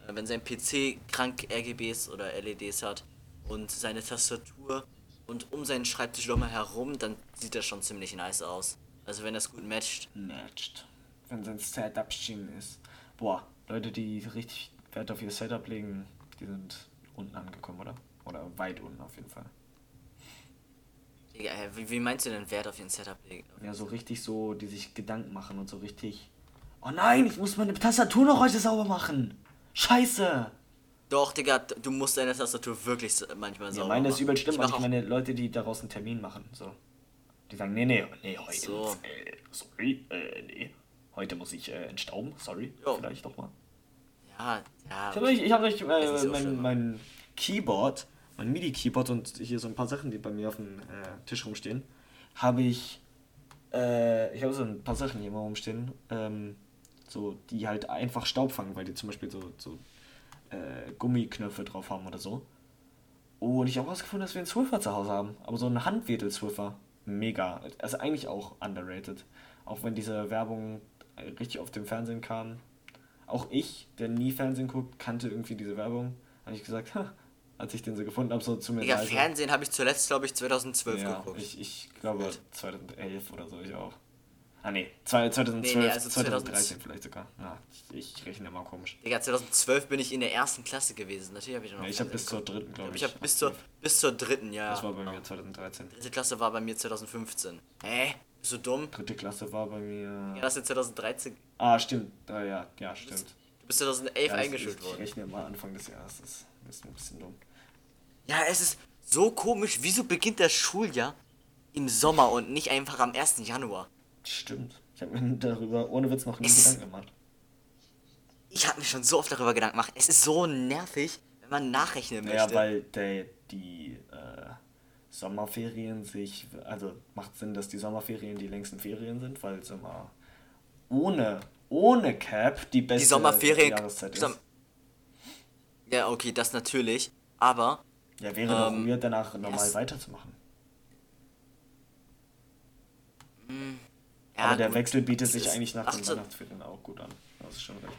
Äh, wenn sein PC krank RGBs oder LEDs hat und seine Tastatur und um seinen Schreibtisch nochmal herum, dann sieht das schon ziemlich nice aus. Also wenn das gut matcht. matcht. Wenn sein Setup schienen ist. Boah, Leute, die richtig Wert auf ihr Setup legen, die sind unten angekommen, oder? Oder weit unten auf jeden Fall. Digga, wie, wie meinst du denn Wert auf ihren Setup legen? Ja, so richtig so, die sich Gedanken machen und so richtig. Oh nein, ich muss meine Tastatur noch heute sauber machen. Scheiße. Doch, Digga, du musst deine Tastatur wirklich manchmal Ja, sauber meine ist machen. übel schlimm, Ich ich meine Leute, die daraus einen Termin machen. So. Die sagen, nee, nee, nee, heute, So. äh, sorry, äh, nee, heute muss ich äh, entstauben, sorry, Jo. vielleicht doch mal. Ja, ja. Ich habe ich hab Ist äh, mein, mein Keyboard, mein MIDI-Keyboard und hier so ein paar Sachen, die bei mir auf dem äh, Tisch rumstehen, habe ich, äh, ich habe so ein paar Sachen hier immer rumstehen, ähm, so, die halt einfach Staub fangen, weil die zum Beispiel so, so äh, Gummiknöpfe drauf haben oder so. Und ich habe herausgefunden, dass wir einen Swiffer zu Hause haben, aber so einen Handwedel-Swiffer. Mega. Also eigentlich auch underrated. Auch wenn diese Werbung äh, richtig auf dem Fernsehen kam. Auch ich, der nie Fernsehen guckt, kannte irgendwie diese Werbung. Habe ich gesagt, ha, als ich den so gefunden habe, so zu mir Digga, leise. Fernsehen habe ich zuletzt, glaube ich, 2012 ja, geguckt. ich, ich glaube 2011 oder so, ich auch. Ah nee, zwei- 2012, Nee, nee, also 2013 vielleicht sogar. Ja, ich, ich rechne immer komisch. Digga, 2012 bin ich in der ersten Klasse gewesen. Natürlich habe ich noch Ja, ich habe bis zur dritten, glaube ich. Ich habe bis zur, bis zur dritten, ja. Das war bei mir 2013. Dritte Klasse war bei mir 2015. Hä? Bist du dumm? Dritte Klasse war bei mir. Ja, das ist 2013. Ah, stimmt. Ah, ja, ja, stimmt. Du bist 2011 Ja, eingeschult ich, worden. Ich rechne mal Anfang des Jahres. Das ist ein bisschen dumm. Ja, es ist so komisch. Wieso beginnt das Schuljahr im Sommer und nicht einfach am 1. Januar? Stimmt. Ich habe mir darüber ohne Witz noch nie Es- Gedanken gemacht. Ich habe mir schon so oft darüber Gedanken gemacht. Es ist so nervig, wenn man nachrechnen möchte. Ja, weil der, die äh, Sommerferien sich. Also macht Sinn, dass die Sommerferien die längsten Ferien sind, weil es immer ohne, ohne Cap die beste die Sommerferien. Jahreszeit ist. Ja, okay, das natürlich. Aber ja, wäre doch ähm, weird, danach normal weiterzumachen. ja, Aber der gut, Wechsel bietet sich eigentlich nach den 18 Weihnachtsferien auch gut an. Das ist schon recht.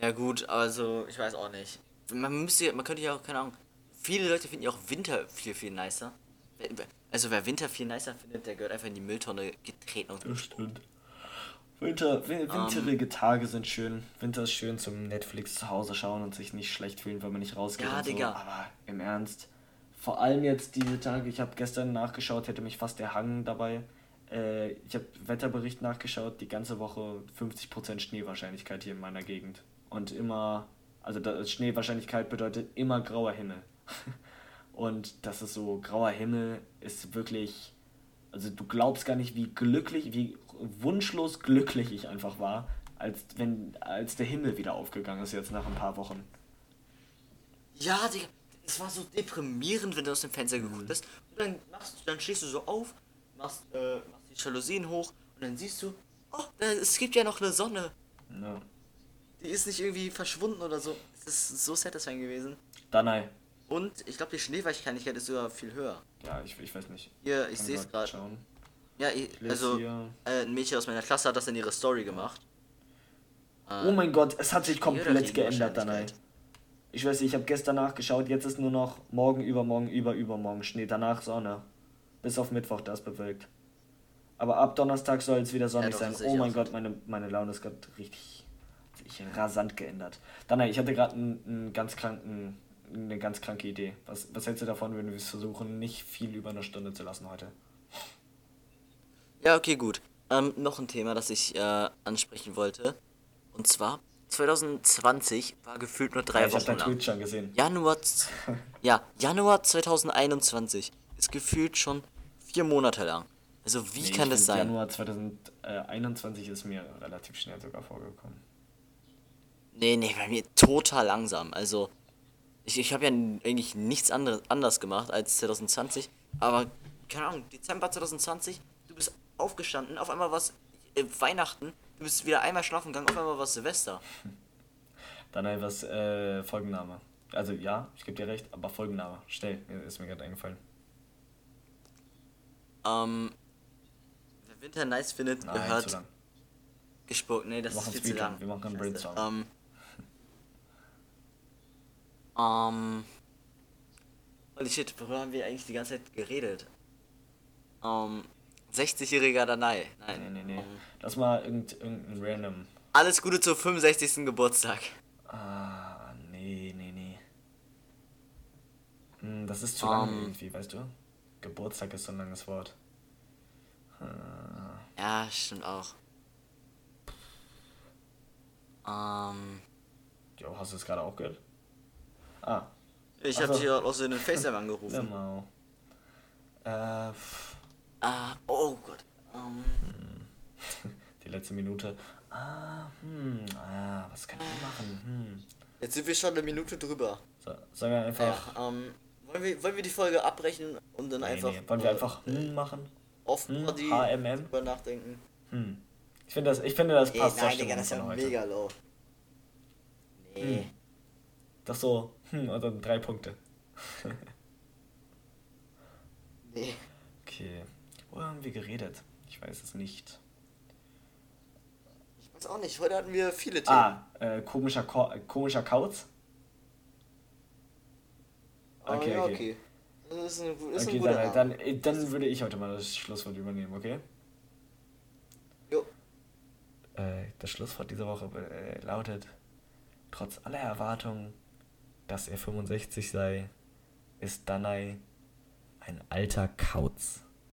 Ja gut, also ich weiß auch nicht. Man müsste, man könnte ja auch, keine Ahnung. Viele Leute finden ja auch Winter viel, viel nicer. Also wer Winter viel nicer findet, der gehört einfach in die Mülltonne getreten und Das stimmt. Winter, win- winterige Tage sind schön. Winter ist schön zum Netflix zu Hause schauen und sich nicht schlecht fühlen, weil man nicht rausgeht Ja, und so. Digga. Aber im Ernst, vor allem jetzt diese Tage, ich habe gestern nachgeschaut, hätte mich fast erhangen dabei. Äh, ich habe Wetterbericht nachgeschaut, die ganze Woche 50% Schneewahrscheinlichkeit hier in meiner Gegend. Und immer, also Schneewahrscheinlichkeit bedeutet immer grauer Himmel. und das ist so, grauer Himmel ist wirklich, also du glaubst gar nicht, wie glücklich, wie wunschlos glücklich ich einfach war, als wenn, als der Himmel wieder aufgegangen ist jetzt nach ein paar Wochen. Ja, Digga, es war so deprimierend, wenn du aus dem Fenster geguckt hast. Und dann, machst, dann stehst du so auf, machst, äh, machst die Jalousien hoch und dann siehst du, oh, es gibt ja noch eine Sonne. Ja. Die ist nicht irgendwie verschwunden oder so. Es ist so satisfying gewesen. Danai. Und ich glaube, die Schneeweichkeit ist sogar viel höher. Ja, ich, ich weiß nicht. Hier, ich sehe es gerade. Ja, ich, also äh, ein Mädchen aus meiner Klasse hat das in ihre Story gemacht. Oh mein Gott, es hat sich komplett geändert, Danai. Wahrscheinlichkeit? Ich weiß nicht, ich habe gestern nachgeschaut, jetzt ist nur noch morgen, übermorgen, über, übermorgen Schnee, danach Sonne. Bis auf Mittwoch, da ist bewölkt. Aber ab Donnerstag soll es wieder sonnig doch, sein. das Oh ich mein. Gott, meine, meine Laune ist gerade richtig sich rasant geändert. Danai, ich hatte gerade einen ganz kranken, eine ganz kranke Idee. Was, was hältst du davon, wenn wir es versuchen, nicht viel über eine Stunde zu lassen heute? Ja, okay, gut. Ähm, noch ein Thema, das ich äh, ansprechen wollte. Und zwar, 2020 war gefühlt nur drei ja, ich Wochen dein lang. Tweet schon gesehen. Januar, ja, Januar 2021 ist gefühlt schon vier Monate lang. Also wie Nee, kann ich das sein? Januar 2021 ist mir relativ schnell sogar vorgekommen. Nee, nee, bei mir total langsam. Also, ich, ich habe ja eigentlich nichts anderes anders gemacht als 2020. Aber, keine Ahnung, Dezember 2020, du bist aufgestanden, auf einmal was äh, Weihnachten, du bist wieder einmal schlafen gegangen, auf einmal was Silvester. Dann etwas äh, Folgenname. Also ja, ich gebe dir recht, aber Folgenname. Schnell, ist mir gerade eingefallen. Ähm, wer Winter nice findet, Nein, zu gehört lang. gespuckt. Nee, das ist viel zu lang. wir machen einen. Brainstorm. Ähm, ähm, holy shit, worüber haben wir eigentlich die ganze Zeit geredet? Ähm, 60-jähriger Danai. Nein. Nee, nee, nee. Lass mal irgend, irgendein random. alles Gute zum 65. Geburtstag. Ah, nee, nee, nee. Hm, das ist zu lang Ähm. irgendwie, weißt du? Geburtstag ist so ein langes Wort. Ah, Ja, stimmt auch. Ähm, jo, hast du es gerade auch gehört? Ah, ich Ach habe so. dich aus den FaceTime angerufen. Genau. Äh, pff, Ah, oh Gott. Ähm, die letzte Minute. Ah, hm, ah, was kann ich machen? Hm. jetzt sind wir schon eine Minute drüber. So, sagen wir einfach. Ja, ähm, wollen wir, wollen wir die Folge abbrechen und dann nee, einfach. nee. Wollen wir äh, einfach hm machen? Auf Hm, Body HMM? drüber nachdenken. Hm. Ich finde das, ich finde das Ey, passt nein, Digga, das ist ja heute. mega low. Nee. Hm. Das so, hm, und dann drei Punkte. Nee. Okay. Wo haben wir geredet? Ich weiß es nicht. Ich weiß auch nicht. Heute hatten wir viele Themen. Ah, äh, komischer, Ko äh, komischer Kauz? Aber okay, ja, okay. okay. Das ist ein, ist Okay, ein guter dann, Name. dann, äh, dann würde ich heute mal das Schlusswort übernehmen, okay? Jo. Äh, das Schlusswort dieser Woche äh, lautet: Trotz aller Erwartungen, dass er 65 sei, ist Danai ein alter Kauz.